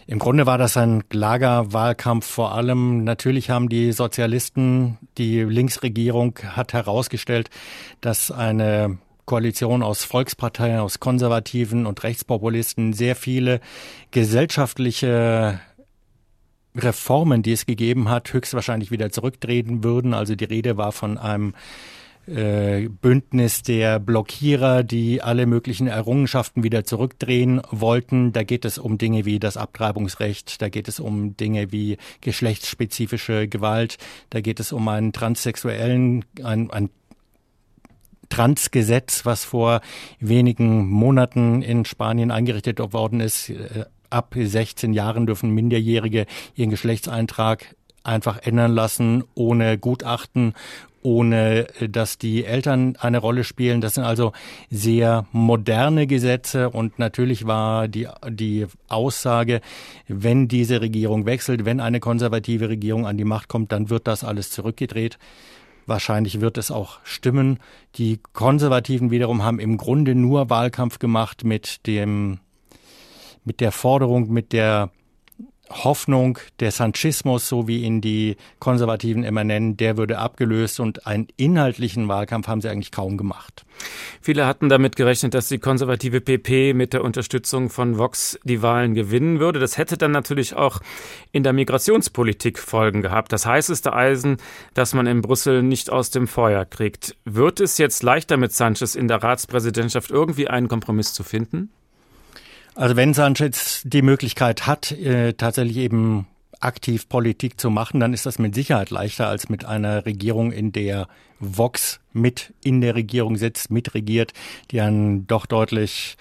Im Grunde war das ein Lagerwahlkampf vor allem. Natürlich haben die Sozialisten, die Linksregierung hat herausgestellt, dass eine Koalition aus Volksparteien, aus Konservativen und Rechtspopulisten sehr viele gesellschaftliche Reformen, die es gegeben hat, höchstwahrscheinlich wieder zurücktreten würden. Also die Rede war von einem äh, Bündnis der Blockierer, die alle möglichen Errungenschaften wieder zurückdrehen wollten. Da geht es um Dinge wie das Abtreibungsrecht, da geht es um Dinge wie geschlechtsspezifische Gewalt, da geht es um einen transsexuellen, ein, ein Transgesetz, was vor wenigen Monaten in Spanien eingerichtet worden ist. Äh, ab 16 Jahren dürfen Minderjährige ihren Geschlechtseintrag einfach ändern lassen, ohne Gutachten, ohne äh, dass die Eltern eine Rolle spielen. Das sind also sehr moderne Gesetze und natürlich war die, die Aussage, wenn diese Regierung wechselt, wenn eine konservative Regierung an die Macht kommt, dann wird das alles zurückgedreht. Wahrscheinlich wird es auch stimmen. Die Konservativen wiederum haben im Grunde nur Wahlkampf gemacht mit dem, mit der Forderung, mit der Hoffnung, der Sanchismus, so wie ihn die Konservativen immer nennen, der würde abgelöst und einen inhaltlichen Wahlkampf haben sie eigentlich kaum gemacht. Viele hatten damit gerechnet, dass die konservative PP mit der Unterstützung von Vox die Wahlen gewinnen würde. Das hätte dann natürlich auch in der Migrationspolitik Folgen gehabt. Das heißeste Eisen, das man in Brüssel nicht aus dem Feuer kriegt. Wird es jetzt leichter mit Sanchez in der Ratspräsidentschaft irgendwie einen Kompromiss zu finden? Also wenn Sanchez die Möglichkeit hat, äh, tatsächlich eben aktiv Politik zu machen, dann ist das mit Sicherheit leichter als mit einer Regierung, in der Vox mit in der Regierung sitzt, mitregiert, die einen doch deutlich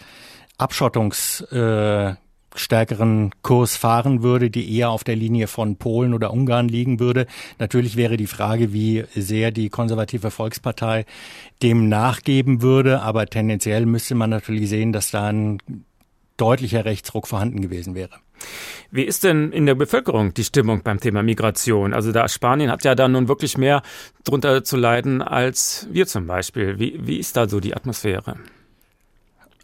abschottungsstärkeren äh, Kurs fahren würde, die eher auf der Linie von Polen oder Ungarn liegen würde. Natürlich wäre die Frage, wie sehr die konservative Volkspartei dem nachgeben würde, aber tendenziell müsste man natürlich sehen, dass da ein deutlicher Rechtsruck vorhanden gewesen wäre. Wie ist denn in der Bevölkerung die Stimmung beim Thema Migration? Also da Spanien hat ja da nun wirklich mehr drunter zu leiden als wir zum Beispiel. Wie, wie ist da so die Atmosphäre?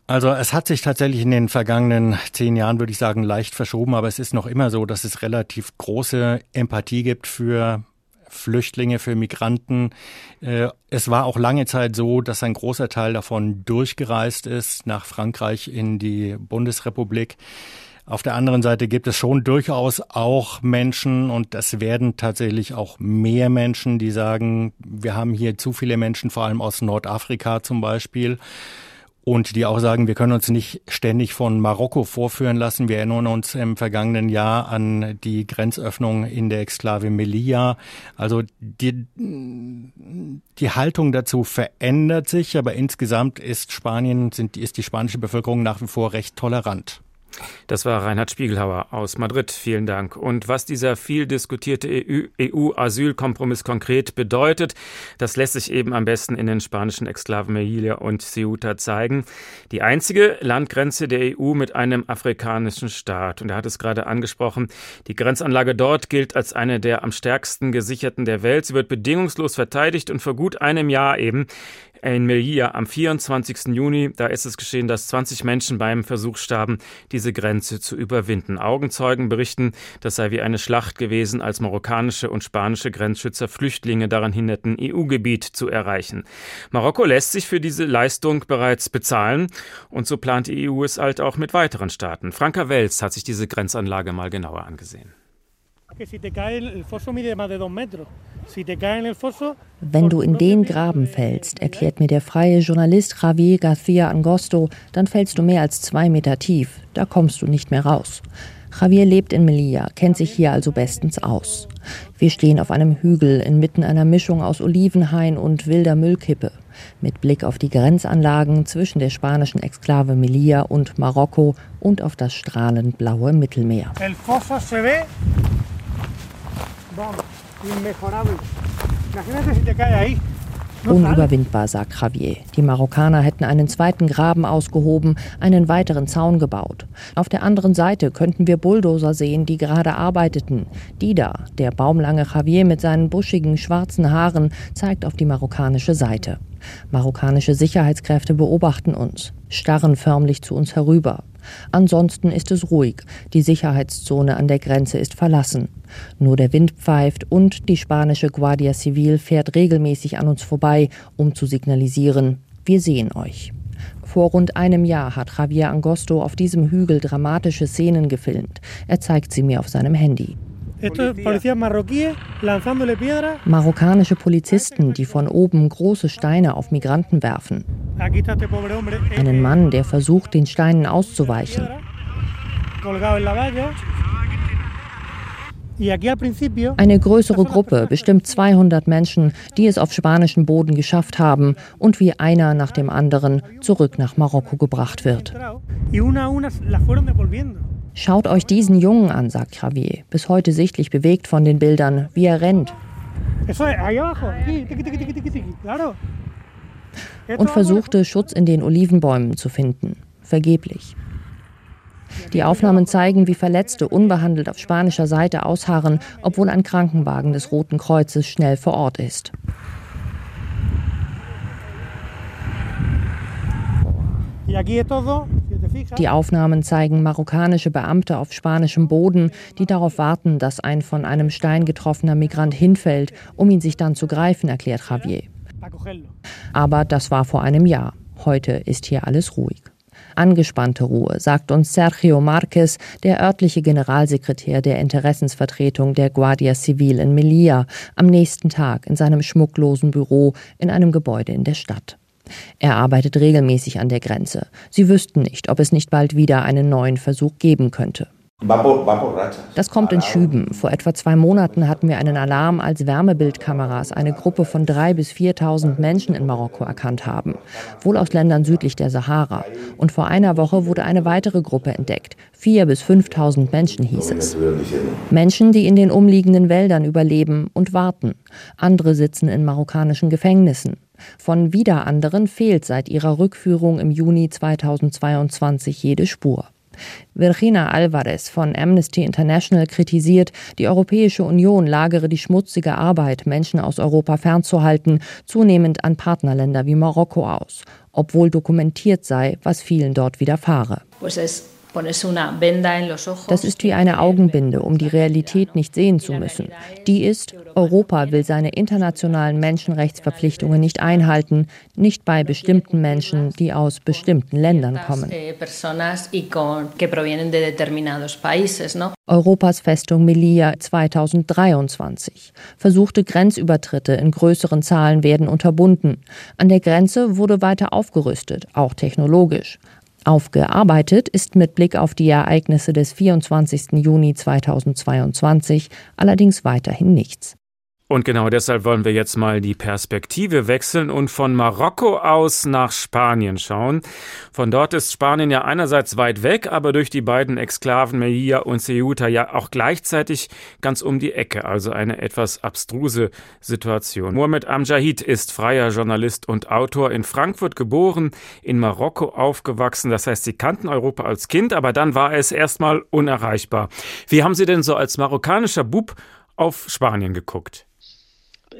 Also es hat sich tatsächlich in den vergangenen zehn Jahren, würde ich sagen, leicht verschoben, aber es ist noch immer so, dass es relativ große Empathie gibt für Flüchtlinge, für Migranten. Äh, es war auch lange Zeit so, dass ein großer Teil davon durchgereist ist nach Frankreich in die Bundesrepublik. Auf der anderen Seite gibt es schon durchaus auch Menschen und es werden tatsächlich auch mehr Menschen, die sagen, wir haben hier zu viele Menschen, vor allem aus Nordafrika zum Beispiel und die auch sagen, wir können uns nicht ständig von Marokko vorführen lassen. Wir erinnern uns im vergangenen Jahr an die Grenzöffnung in der Exklave Melilla. Also die, die Haltung dazu verändert sich, aber insgesamt ist Spanien, sind, ist die spanische Bevölkerung nach wie vor recht tolerant. Das war Reinhard Spiegelhauer aus Madrid. Vielen Dank. Und was dieser viel diskutierte EU-Asylkompromiss konkret bedeutet, das lässt sich eben am besten in den spanischen Exklaven Melilla und Ceuta zeigen. Die einzige Landgrenze der EU mit einem afrikanischen Staat. Und er hat es gerade angesprochen. Die Grenzanlage dort gilt als eine der am stärksten gesicherten der Welt. Sie wird bedingungslos verteidigt und vor gut einem Jahr eben in Melilla am 24. Juni, da ist es geschehen, dass 20 Menschen beim Versuch starben, diese Grenze zu überwinden. Augenzeugen berichten, das sei wie eine Schlacht gewesen, als marokkanische und spanische Grenzschützer Flüchtlinge daran hinderten, EU-Gebiet zu erreichen. Marokko lässt sich für diese Leistung bereits bezahlen und so plant die EU es halt auch mit weiteren Staaten. Franka Wels hat sich diese Grenzanlage mal genauer angesehen. Wenn du in den Graben fällst, erklärt mir der freie Journalist Javier García Angosto, dann fällst du mehr als zwei Meter tief. Da kommst du nicht mehr raus. Javier lebt in Melilla, kennt sich hier also bestens aus. Wir stehen auf einem Hügel inmitten einer Mischung aus Olivenhain und wilder Müllkippe. Mit Blick auf die Grenzanlagen zwischen der spanischen Exklave Melilla und Marokko und auf das strahlend blaue Mittelmeer. El foso se ve. Vamos inmejorable. Imagínate si te cae ahí. Unüberwindbar, sagt Javier. Die Marokkaner hätten einen zweiten Graben ausgehoben, einen weiteren Zaun gebaut. Auf der anderen Seite könnten wir Bulldozer sehen, die gerade arbeiteten. Dida, der baumlange Javier mit seinen buschigen schwarzen Haaren, zeigt auf die marokkanische Seite. Marokkanische Sicherheitskräfte beobachten uns, starren förmlich zu uns herüber. Ansonsten ist es ruhig. Die Sicherheitszone an der Grenze ist verlassen. Nur der Wind pfeift und die spanische Guardia Civil fährt regelmäßig an uns vorbei, um zu signalisieren, wir sehen euch. Vor rund einem Jahr hat Javier Angosto auf diesem Hügel dramatische Szenen gefilmt. Er zeigt sie mir auf seinem Handy. Marokkanische Polizisten, die von oben große Steine auf Migranten werfen. Einen Mann, der versucht, den Steinen auszuweichen. Eine größere Gruppe, bestimmt 200 Menschen, die es auf spanischen Boden geschafft haben und wie einer nach dem anderen zurück nach Marokko gebracht wird. Schaut euch diesen Jungen an, sagt Javier, bis heute sichtlich bewegt von den Bildern, wie er rennt. Und versuchte, Schutz in den Olivenbäumen zu finden. Vergeblich. Die Aufnahmen zeigen, wie Verletzte unbehandelt auf spanischer Seite ausharren, obwohl ein Krankenwagen des Roten Kreuzes schnell vor Ort ist. Die Aufnahmen zeigen marokkanische Beamte auf spanischem Boden, die darauf warten, dass ein von einem Stein getroffener Migrant hinfällt, um ihn sich dann zu greifen, erklärt Javier. Aber das war vor einem Jahr. Heute ist hier alles ruhig. Angespannte Ruhe, sagt uns Sergio Marquez, der örtliche Generalsekretär der Interessensvertretung der Guardia Civil in Melilla, am nächsten Tag in seinem schmucklosen Büro in einem Gebäude in der Stadt. Er arbeitet regelmäßig an der Grenze. Sie wüssten nicht, ob es nicht bald wieder einen neuen Versuch geben könnte. Das kommt in Schüben. Vor etwa zwei Monaten hatten wir einen Alarm, als Wärmebildkameras eine Gruppe von 3.000 bis 4.000 Menschen in Marokko erkannt haben. Wohl aus Ländern südlich der Sahara. Und vor einer Woche wurde eine weitere Gruppe entdeckt. 4.000 bis 5.000 Menschen hieß es. Menschen, die in den umliegenden Wäldern überleben und warten. Andere sitzen in marokkanischen Gefängnissen. Von wieder anderen fehlt seit ihrer Rückführung im Juni 2022 jede Spur. Virginia Alvarez von Amnesty International kritisiert, die Europäische Union lagere die schmutzige Arbeit, Menschen aus Europa fernzuhalten, zunehmend an Partnerländer wie Marokko aus, obwohl dokumentiert sei, was vielen dort widerfahre. Das ist wie eine Augenbinde, um die Realität nicht sehen zu müssen. Die ist, Europa will seine internationalen Menschenrechtsverpflichtungen nicht einhalten, nicht bei bestimmten Menschen, die aus bestimmten Ländern kommen. Eh, Europas Festung Melilla 2023. Versuchte Grenzübertritte in größeren Zahlen werden unterbunden. An der Grenze wurde weiter aufgerüstet, auch technologisch. Aufgearbeitet ist mit Blick auf die Ereignisse des 24. Juni 2022 allerdings weiterhin nichts. Und genau deshalb wollen wir jetzt mal die Perspektive wechseln und von Marokko aus nach Spanien schauen. Von dort ist Spanien ja einerseits weit weg, aber durch die beiden Exklaven Melilla und Ceuta ja auch gleichzeitig ganz um die Ecke, also eine etwas abstruse Situation. Mohamed Amjahid ist freier Journalist und Autor, in Frankfurt geboren, in Marokko aufgewachsen. Das heißt, Sie kannten Europa als Kind, aber dann war es erstmal unerreichbar. Wie haben Sie denn so als marokkanischer Bub auf Spanien geguckt?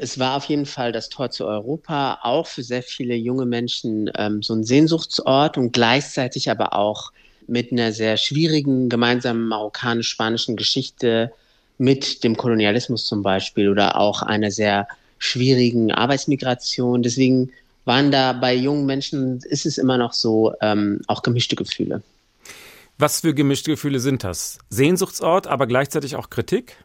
Es war auf jeden Fall das Tor zu Europa, auch für sehr viele junge Menschen ähm, so ein Sehnsuchtsort und gleichzeitig aber auch mit einer sehr schwierigen gemeinsamen marokkanisch-spanischen Geschichte mit dem Kolonialismus zum Beispiel oder auch einer sehr schwierigen Arbeitsmigration. Deswegen waren da bei jungen Menschen, ist es immer noch so, ähm, auch gemischte Gefühle. Was für gemischte Gefühle sind das? Sehnsuchtsort, aber gleichzeitig auch Kritik?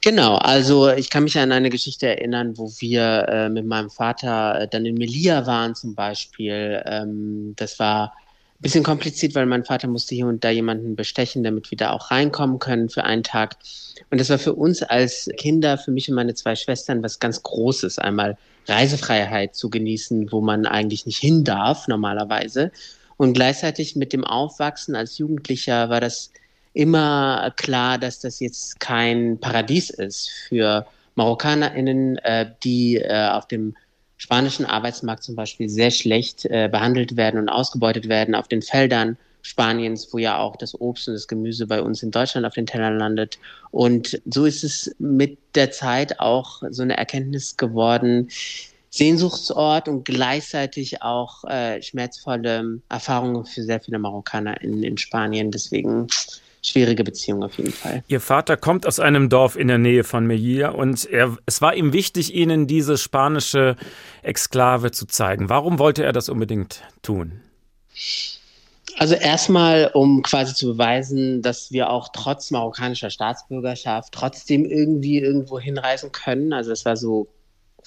Genau, also ich kann mich an eine Geschichte erinnern, wo wir äh, mit meinem Vater äh, dann in Melilla waren zum Beispiel. Ähm, das war ein bisschen kompliziert, weil mein Vater musste hier und da jemanden bestechen, damit wir da auch reinkommen können für einen Tag. Und das war für uns als Kinder, für mich und meine zwei Schwestern, was ganz Großes, einmal Reisefreiheit zu genießen, wo man eigentlich nicht hin darf normalerweise. Und gleichzeitig mit dem Aufwachsen als Jugendlicher war das immer klar, dass das jetzt kein Paradies ist für MarokkanerInnen, äh, die äh, auf dem spanischen Arbeitsmarkt zum Beispiel sehr schlecht äh, behandelt werden und ausgebeutet werden auf den Feldern Spaniens, wo ja auch das Obst und das Gemüse bei uns in Deutschland auf den Tellern landet. Und so ist es mit der Zeit auch so eine Erkenntnis geworden, Sehnsuchtsort und gleichzeitig auch äh, schmerzvolle Erfahrungen für sehr viele Marokkaner in, in Spanien. Deswegen schwierige Beziehung auf jeden Fall. Ihr Vater kommt aus einem Dorf in der Nähe von Melilla und er, es war ihm wichtig, Ihnen diese spanische Exklave zu zeigen. Warum wollte er das unbedingt tun? Also erstmal, um quasi zu beweisen, dass wir auch trotz marokkanischer Staatsbürgerschaft trotzdem irgendwie irgendwo hinreisen können. Also es war so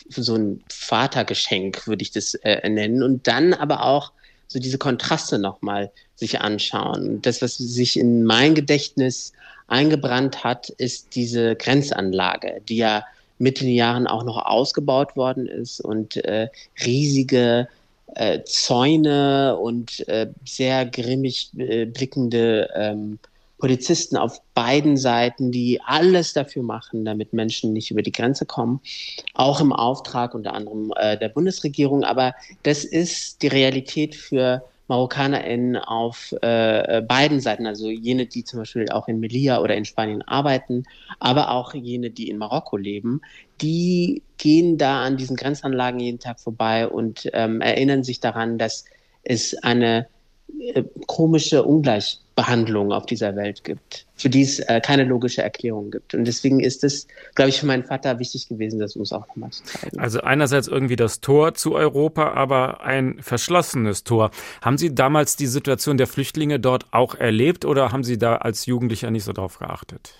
so ein Vatergeschenk, würde ich das äh, nennen. Und dann aber auch so diese Kontraste nochmal sich anschauen. Das, was sich in mein Gedächtnis eingebrannt hat, ist diese Grenzanlage, die ja mit den Jahren auch noch ausgebaut worden ist und äh, riesige äh, Zäune und äh, sehr grimmig äh, blickende ähm, Polizisten auf beiden Seiten, die alles dafür machen, damit Menschen nicht über die Grenze kommen, auch im Auftrag unter anderem äh, der Bundesregierung. Aber das ist die Realität für MarokkanerInnen auf äh, beiden Seiten, also jene, die zum Beispiel auch in Melilla oder in Spanien arbeiten, aber auch jene, die in Marokko leben, die gehen da an diesen Grenzanlagen jeden Tag vorbei und ähm, erinnern sich daran, dass es eine äh, komische Ungleichbehandlung auf dieser Welt gibt, für die es äh, keine logische Erklärung gibt. Und deswegen ist es, glaube ich, für meinen Vater wichtig gewesen, das uns auch nochmal zu zeigen. Also einerseits irgendwie das Tor zu Europa, aber ein verschlossenes Tor. Haben Sie damals die Situation der Flüchtlinge dort auch erlebt oder haben Sie da als Jugendlicher nicht so drauf geachtet?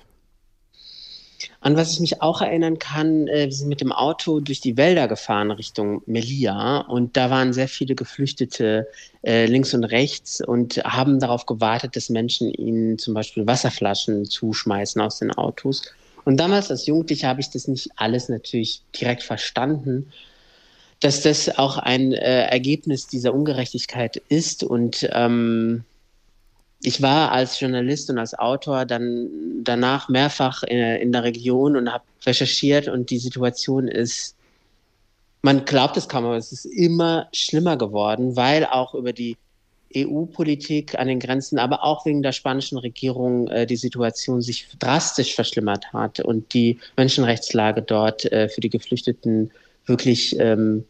An was ich mich auch erinnern kann, äh, wir sind mit dem Auto durch die Wälder gefahren Richtung Melilla und da waren sehr viele Geflüchtete äh, links und rechts und haben darauf gewartet, dass Menschen ihnen zum Beispiel Wasserflaschen zuschmeißen aus den Autos. Und damals als Jugendlicher habe ich das nicht alles natürlich direkt verstanden, dass das auch ein äh, Ergebnis dieser Ungerechtigkeit ist und ähm, ich war als Journalist und als Autor dann danach mehrfach in, in der Region und habe recherchiert und die Situation ist, man glaubt es kaum, aber es ist immer schlimmer geworden, weil auch über die EU-Politik an den Grenzen, aber auch wegen der spanischen Regierung äh, die Situation sich drastisch verschlimmert hat und die Menschenrechtslage dort äh, für die Geflüchteten wirklich ähm,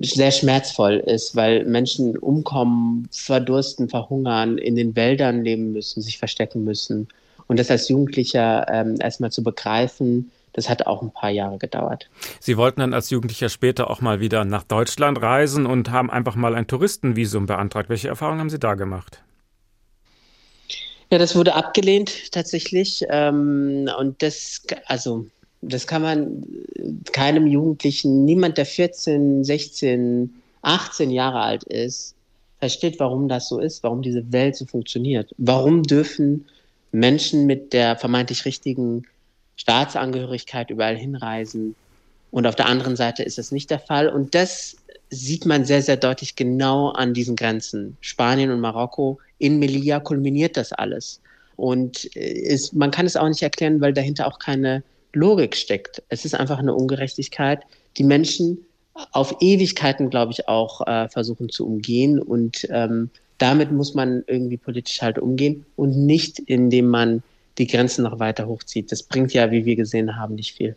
sehr schmerzvoll ist, weil Menschen umkommen, verdursten, verhungern, in den Wäldern leben müssen, sich verstecken müssen. Und das als Jugendlicher ähm, erstmal zu begreifen, das hat auch ein paar Jahre gedauert. Sie wollten dann als Jugendlicher später auch mal wieder nach Deutschland reisen und haben einfach mal ein Touristenvisum beantragt. Welche Erfahrungen haben Sie da gemacht? Ja, das wurde abgelehnt tatsächlich. Ähm, und das, also das kann man keinem Jugendlichen, niemand, der 14, 16, 18 Jahre alt ist, versteht, warum das so ist, warum diese Welt so funktioniert. Warum dürfen Menschen mit der vermeintlich richtigen Staatsangehörigkeit überall hinreisen und auf der anderen Seite ist das nicht der Fall. Und das sieht man sehr, sehr deutlich genau an diesen Grenzen. Spanien und Marokko, in Melilla kulminiert das alles. Und ist, man kann es auch nicht erklären, weil dahinter auch keine Logik steckt. Es ist einfach eine Ungerechtigkeit, die Menschen auf Ewigkeiten, glaube ich, auch äh, versuchen zu umgehen. Und ähm, damit muss man irgendwie politisch halt umgehen und nicht, indem man die Grenzen noch weiter hochzieht. Das bringt ja, wie wir gesehen haben, nicht viel.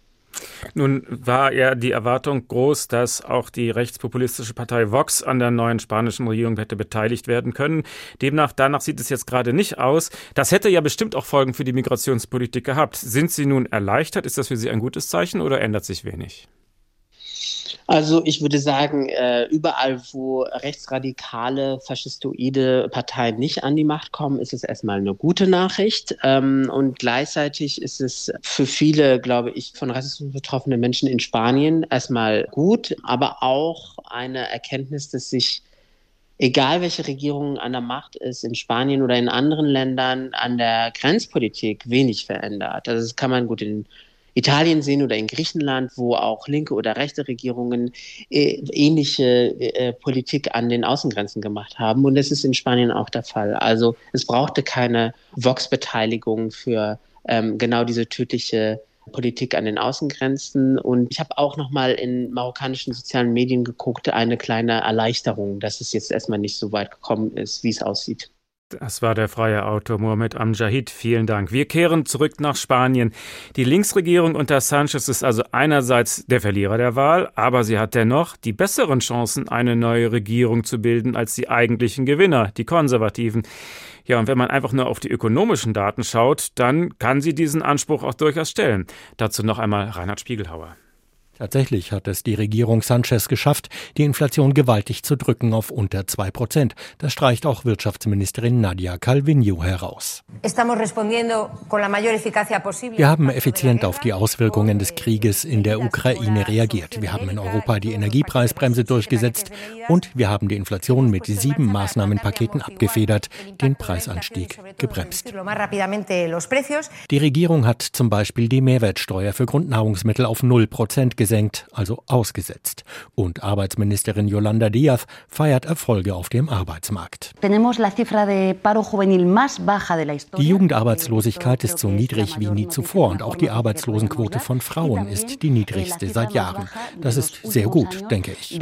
Nun war ja die Erwartung groß, dass auch die rechtspopulistische Partei Vox an der neuen spanischen Regierung hätte beteiligt werden können. Demnach, danach sieht es jetzt gerade nicht aus. Das hätte ja bestimmt auch Folgen für die Migrationspolitik gehabt. Sind Sie nun erleichtert? Ist das für Sie ein gutes Zeichen oder ändert sich wenig? Also ich würde sagen, äh, überall, wo rechtsradikale, faschistoide Parteien nicht an die Macht kommen, ist es erstmal eine gute Nachricht. Ähm, und gleichzeitig ist es für viele, glaube ich, von Rassismus betroffene Menschen in Spanien erstmal gut, aber auch eine Erkenntnis, dass sich egal welche Regierung an der Macht ist, in Spanien oder in anderen Ländern, an der Grenzpolitik wenig verändert. Also das kann man gut in Italien sehen oder in Griechenland, wo auch linke oder rechte Regierungen äh, ähnliche äh, Politik an den Außengrenzen gemacht haben. Und das ist in Spanien auch der Fall. Also es brauchte keine Vox-Beteiligung für ähm, genau diese tödliche Politik an den Außengrenzen. Und ich habe auch noch mal in marokkanischen sozialen Medien geguckt, eine kleine Erleichterung, dass es jetzt erstmal nicht so weit gekommen ist, wie es aussieht. Das war der freie Autor Mohamed Amjahid. Vielen Dank. Wir kehren zurück nach Spanien. Die Linksregierung unter Sanchez ist also einerseits der Verlierer der Wahl, aber sie hat dennoch die besseren Chancen, eine neue Regierung zu bilden als die eigentlichen Gewinner, die Konservativen. Ja, und wenn man einfach nur auf die ökonomischen Daten schaut, dann kann sie diesen Anspruch auch durchaus stellen. Dazu noch einmal Reinhard Spiegelhauer. Tatsächlich hat es die Regierung Sanchez geschafft, die Inflation gewaltig zu drücken auf unter zwei Prozent. Das streicht auch Wirtschaftsministerin Nadia Calvino heraus. Wir haben effizient auf die Auswirkungen des Krieges in der Ukraine reagiert. Wir haben in Europa die Energiepreisbremse durchgesetzt und wir haben die Inflation mit sieben Maßnahmenpaketen abgefedert, den Preisanstieg gebremst. Die Regierung hat zum Beispiel die Mehrwertsteuer für Grundnahrungsmittel auf null Prozent gesenkt, also ausgesetzt. Und Arbeitsministerin Yolanda Díaz feiert Erfolge auf dem Arbeitsmarkt. Die Jugendarbeitslosigkeit ist so niedrig wie nie zuvor und auch die Arbeitslosenquote von Frauen ist die niedrigste seit Jahren. Das ist sehr gut, denke ich.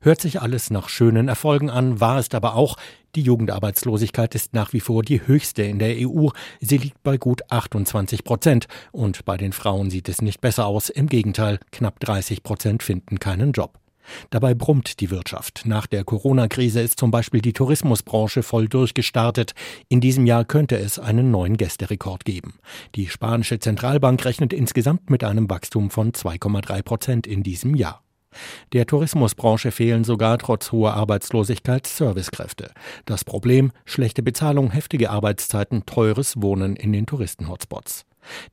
Hört sich alles nach schönen Erfolgen an, war es aber auch, die Jugendarbeitslosigkeit ist nach wie vor die höchste in der EU. Sie liegt bei gut 28 Prozent. Und bei den Frauen sieht es nicht besser aus. Im Gegenteil, knapp 30 Prozent finden keinen Job. Dabei brummt die Wirtschaft. Nach der Corona-Krise ist zum Beispiel die Tourismusbranche voll durchgestartet. In diesem Jahr könnte es einen neuen Gästerekord geben. Die spanische Zentralbank rechnet insgesamt mit einem Wachstum von 2,3 Prozent in diesem Jahr. Der Tourismusbranche fehlen sogar trotz hoher Arbeitslosigkeit Servicekräfte. Das Problem schlechte Bezahlung, heftige Arbeitszeiten, teures Wohnen in den Touristenhotspots.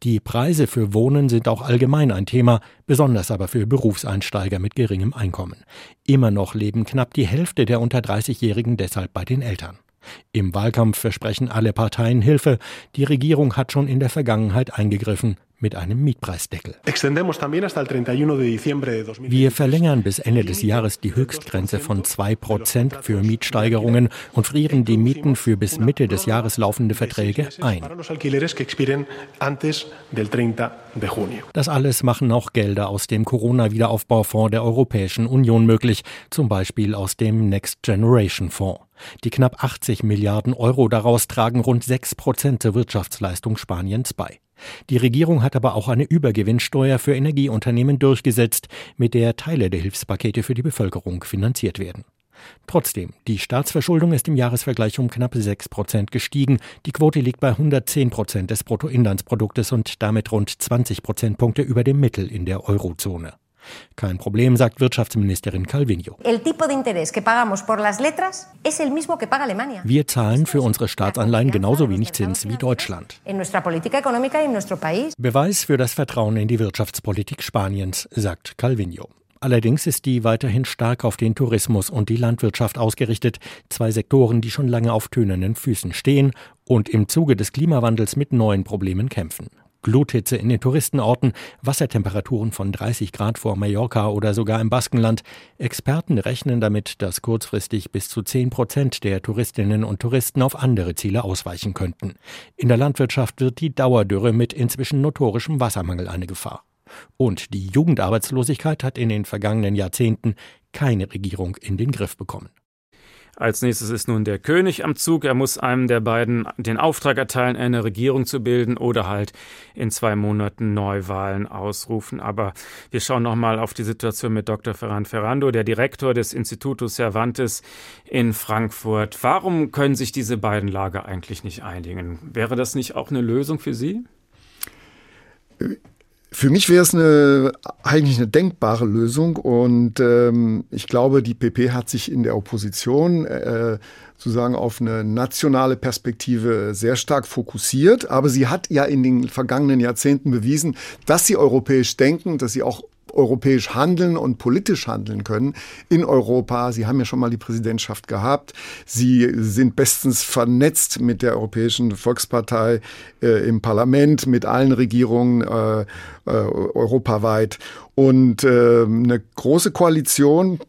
Die Preise für Wohnen sind auch allgemein ein Thema, besonders aber für Berufseinsteiger mit geringem Einkommen. Immer noch leben knapp die Hälfte der unter 30-Jährigen deshalb bei den Eltern. Im Wahlkampf versprechen alle Parteien Hilfe. Die Regierung hat schon in der Vergangenheit eingegriffen mit einem Mietpreisdeckel. Wir verlängern bis Ende des Jahres die Höchstgrenze von 2% für Mietsteigerungen und frieren die Mieten für bis Mitte des Jahres laufende Verträge ein. Das alles machen auch Gelder aus dem Corona-Wiederaufbaufonds der Europäischen Union möglich, zum Beispiel aus dem Next Generation Fonds. Die knapp 80 Milliarden Euro daraus tragen rund 6 Prozent zur Wirtschaftsleistung Spaniens bei. Die Regierung hat aber auch eine Übergewinnsteuer für Energieunternehmen durchgesetzt, mit der Teile der Hilfspakete für die Bevölkerung finanziert werden. Trotzdem, die Staatsverschuldung ist im Jahresvergleich um knapp 6 Prozent gestiegen. Die Quote liegt bei 110 Prozent des Bruttoinlandsproduktes und damit rund 20 Prozentpunkte über dem Mittel in der Eurozone. Kein Problem, sagt Wirtschaftsministerin Calvino. Wir zahlen für unsere Staatsanleihen genauso wenig Zins wie Deutschland. Beweis für das Vertrauen in die Wirtschaftspolitik Spaniens, sagt Calvino. Allerdings ist die weiterhin stark auf den Tourismus und die Landwirtschaft ausgerichtet, zwei Sektoren, die schon lange auf tönernen Füßen stehen und im Zuge des Klimawandels mit neuen Problemen kämpfen. Gluthitze in den Touristenorten, Wassertemperaturen von 30 Grad vor Mallorca oder sogar im Baskenland. Experten rechnen damit, dass kurzfristig bis zu 10 Prozent der Touristinnen und Touristen auf andere Ziele ausweichen könnten. In der Landwirtschaft wird die Dauerdürre mit inzwischen notorischem Wassermangel eine Gefahr. Und die Jugendarbeitslosigkeit hat in den vergangenen Jahrzehnten keine Regierung in den Griff bekommen. Als nächstes ist nun der König am Zug. Er muss einem der beiden den Auftrag erteilen, eine Regierung zu bilden oder halt in zwei Monaten Neuwahlen ausrufen. Aber wir schauen nochmal auf die Situation mit Dr. Ferran Ferrando, der Direktor des Institutus Cervantes in Frankfurt. Warum können sich diese beiden Lager eigentlich nicht einigen? Wäre das nicht auch eine Lösung für Sie? Für mich wäre es eine, eigentlich eine denkbare Lösung und ähm, ich glaube, die PP hat sich in der Opposition äh, sozusagen auf eine nationale Perspektive sehr stark fokussiert, aber sie hat ja in den vergangenen Jahrzehnten bewiesen, dass sie europäisch denken, dass sie auch europäisch handeln und politisch handeln können in Europa. Sie haben ja schon mal die Präsidentschaft gehabt. Sie sind bestens vernetzt mit der Europäischen Volkspartei äh, im Parlament, mit allen Regierungen äh, äh, europaweit. Und äh, eine große Koalition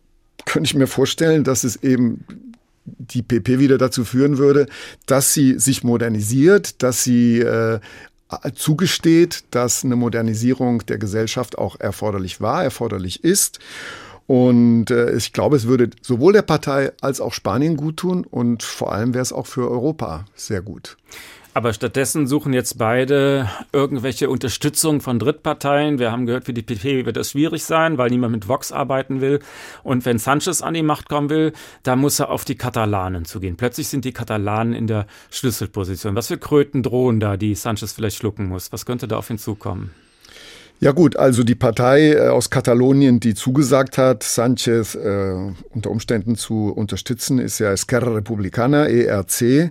könnte ich mir vorstellen, dass es eben die PP wieder dazu führen würde, dass sie sich modernisiert, dass sie äh, zugesteht, dass eine Modernisierung der Gesellschaft auch erforderlich war, erforderlich ist. Und äh, ich glaube, es würde sowohl der Partei als auch Spanien gut tun und vor allem wäre es auch für Europa sehr gut. Aber stattdessen suchen jetzt beide irgendwelche Unterstützung von Drittparteien. Wir haben gehört, für die PP wird das schwierig sein, weil niemand mit Vox arbeiten will. Und wenn Sanchez an die Macht kommen will, da muss er auf die Katalanen zugehen. Plötzlich sind die Katalanen in der Schlüsselposition. Was für Kröten drohen da, die Sanchez vielleicht schlucken muss? Was könnte da auf ihn zukommen? Ja gut, also die Partei äh, aus Katalonien, die zugesagt hat, Sanchez äh, unter Umständen zu unterstützen, ist ja Esquerra Republicana, ERC.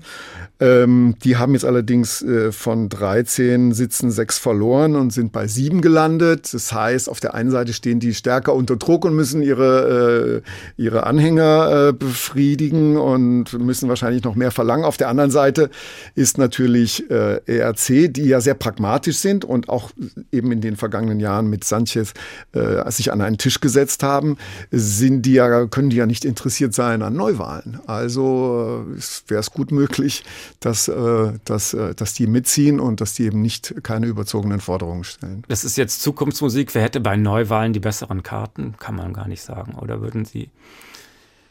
Ähm, die haben jetzt allerdings äh, von 13 Sitzen sechs verloren und sind bei sieben gelandet. Das heißt, auf der einen Seite stehen die stärker unter Druck und müssen ihre, äh, ihre Anhänger äh, befriedigen und müssen wahrscheinlich noch mehr verlangen. Auf der anderen Seite ist natürlich äh, ERC, die ja sehr pragmatisch sind und auch eben in den vergangenen Jahren mit Sanchez äh, sich an einen Tisch gesetzt haben, sind die ja, können die ja nicht interessiert sein an Neuwahlen. Also äh, wäre es gut möglich, dass, äh, dass, äh, dass die mitziehen und dass die eben nicht keine überzogenen Forderungen stellen. Das ist jetzt Zukunftsmusik. Wer hätte bei Neuwahlen die besseren Karten? Kann man gar nicht sagen. Oder würden Sie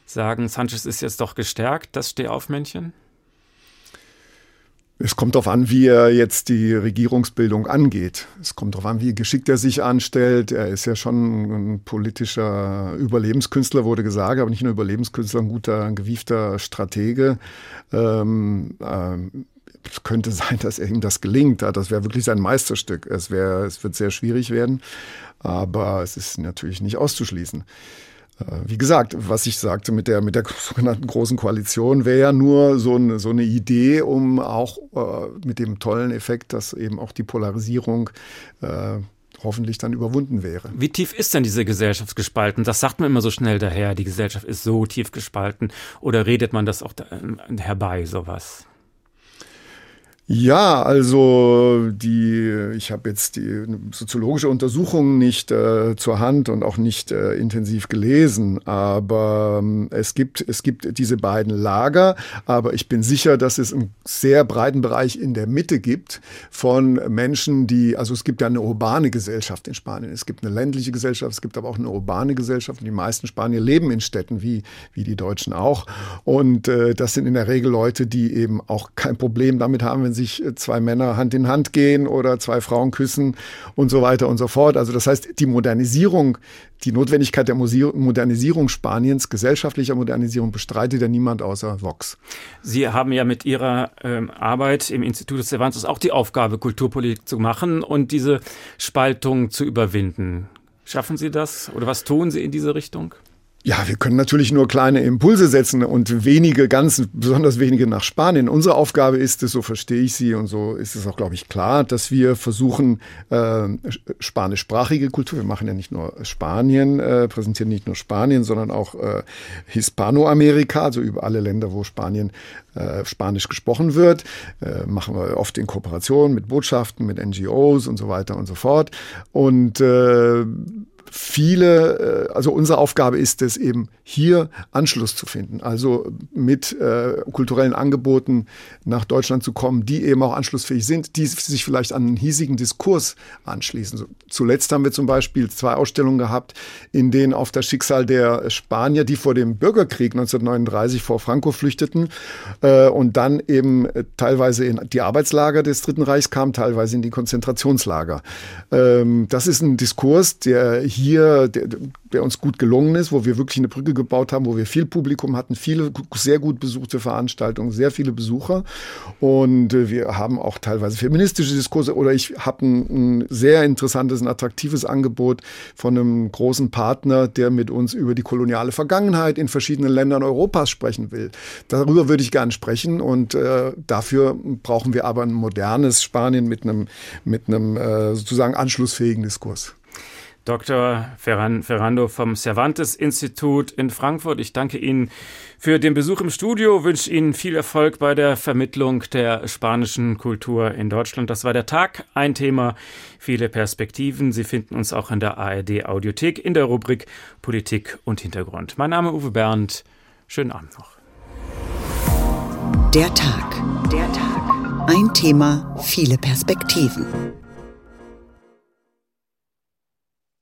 sagen, Sanchez ist jetzt doch gestärkt, das Stehaufmännchen? Es kommt darauf an, wie er jetzt die Regierungsbildung angeht. Es kommt darauf an, wie geschickt er sich anstellt. Er ist ja schon ein politischer Überlebenskünstler, wurde gesagt, aber nicht nur Überlebenskünstler, ein guter, ein gewiefter Stratege. Ähm, ähm, es könnte sein, dass er ihm das gelingt. Das wäre wirklich sein Meisterstück. Es, wär, es wird sehr schwierig werden, aber es ist natürlich nicht auszuschließen. Äh, wie gesagt, was ich sagte mit der, mit der sogenannten Großen Koalition, wäre ja nur so eine, so eine Idee, um auch äh, mit dem tollen Effekt, dass eben auch die Polarisierung äh, hoffentlich dann überwunden wäre. Wie tief ist denn diese Gesellschaft gespalten? Das sagt man immer so schnell daher, die Gesellschaft ist so tief gespalten. Oder redet man das auch da, äh, herbei, sowas? Ja, also die, ich habe jetzt die soziologische Untersuchung nicht äh, zur Hand und auch nicht äh, intensiv gelesen, aber ähm, es gibt es gibt diese beiden Lager, aber ich bin sicher, dass es einen sehr breiten Bereich in der Mitte gibt von Menschen, die, also es gibt ja eine urbane Gesellschaft in Spanien, es gibt eine ländliche Gesellschaft, es gibt aber auch eine urbane Gesellschaft und die meisten Spanier leben in Städten wie wie die Deutschen auch und äh, das sind in der Regel Leute, die eben auch kein Problem damit haben, wenn sich äh, zwei Männer Hand in Hand gehen oder zwei Frauen küssen und so weiter und so fort. Also das heißt, die Modernisierung, die Notwendigkeit der Modernisierung Spaniens, gesellschaftlicher Modernisierung bestreitet ja niemand außer Vox. Sie haben ja mit Ihrer ähm, Arbeit im Institut des Cervantes auch die Aufgabe, Kulturpolitik zu machen und diese Spaltung zu überwinden. Schaffen Sie das oder was tun Sie in diese Richtung? Ja, wir können natürlich nur kleine Impulse setzen und wenige, ganz besonders wenige nach Spanien. Unsere Aufgabe ist es, so verstehe ich sie und so ist es auch, glaube ich, klar, dass wir versuchen, äh, spanischsprachige Kultur, wir machen ja nicht nur Spanien, äh, präsentieren nicht nur Spanien, sondern auch äh, Hispanoamerika, also über alle Länder, wo Spanien äh, Spanisch gesprochen wird, äh, machen wir oft in Kooperation mit Botschaften, mit NGOs und so weiter und so fort. Und äh, viele, äh, also unsere Aufgabe ist es eben hier Anschluss zu finden, also mit äh, kulturellen Angeboten nach Deutschland zu kommen, die eben auch anschlussfähig sind, die sich vielleicht an einen hiesigen Diskurs anschließen. Zuletzt haben wir zum Beispiel zwei Ausstellungen gehabt, in denen auf das Schicksal der Spanier, die vor dem Bürgerkrieg 1939 vor Franco flüchteten äh, und dann eben äh, teilweise in die Arbeitslager des Dritten Reichs kamen, teilweise in die Konzentrationslager. Ähm, das ist ein Diskurs, der hier der, der uns gut gelungen ist, wo wir wirklich eine Brücke gebaut haben, wo wir viel Publikum hatten, viele sehr gut besuchte Veranstaltungen, sehr viele Besucher. Und äh, wir haben auch teilweise feministische Diskurse oder ich habe ein, ein sehr interessantes und attraktives Angebot von einem großen Partner, der mit uns über die koloniale Vergangenheit in verschiedenen Ländern Europas sprechen will. Darüber würde ich gerne sprechen und äh, dafür brauchen wir aber ein modernes Spanien mit einem, mit einem äh, sozusagen anschlussfähigen Diskurs. Dr. Ferran, Ferrando vom Cervantes Institut in Frankfurt. Ich danke Ihnen für den Besuch im Studio, wünsche Ihnen viel Erfolg bei der Vermittlung der spanischen Kultur in Deutschland. Das war der Tag, ein Thema, viele Perspektiven. Sie finden uns auch in der ARD Audiothek in der Rubrik Politik und Hintergrund. Mein Name Uwe Bernd. Schönen Abend noch. Der Tag. Der Tag. Ein Thema, viele Perspektiven.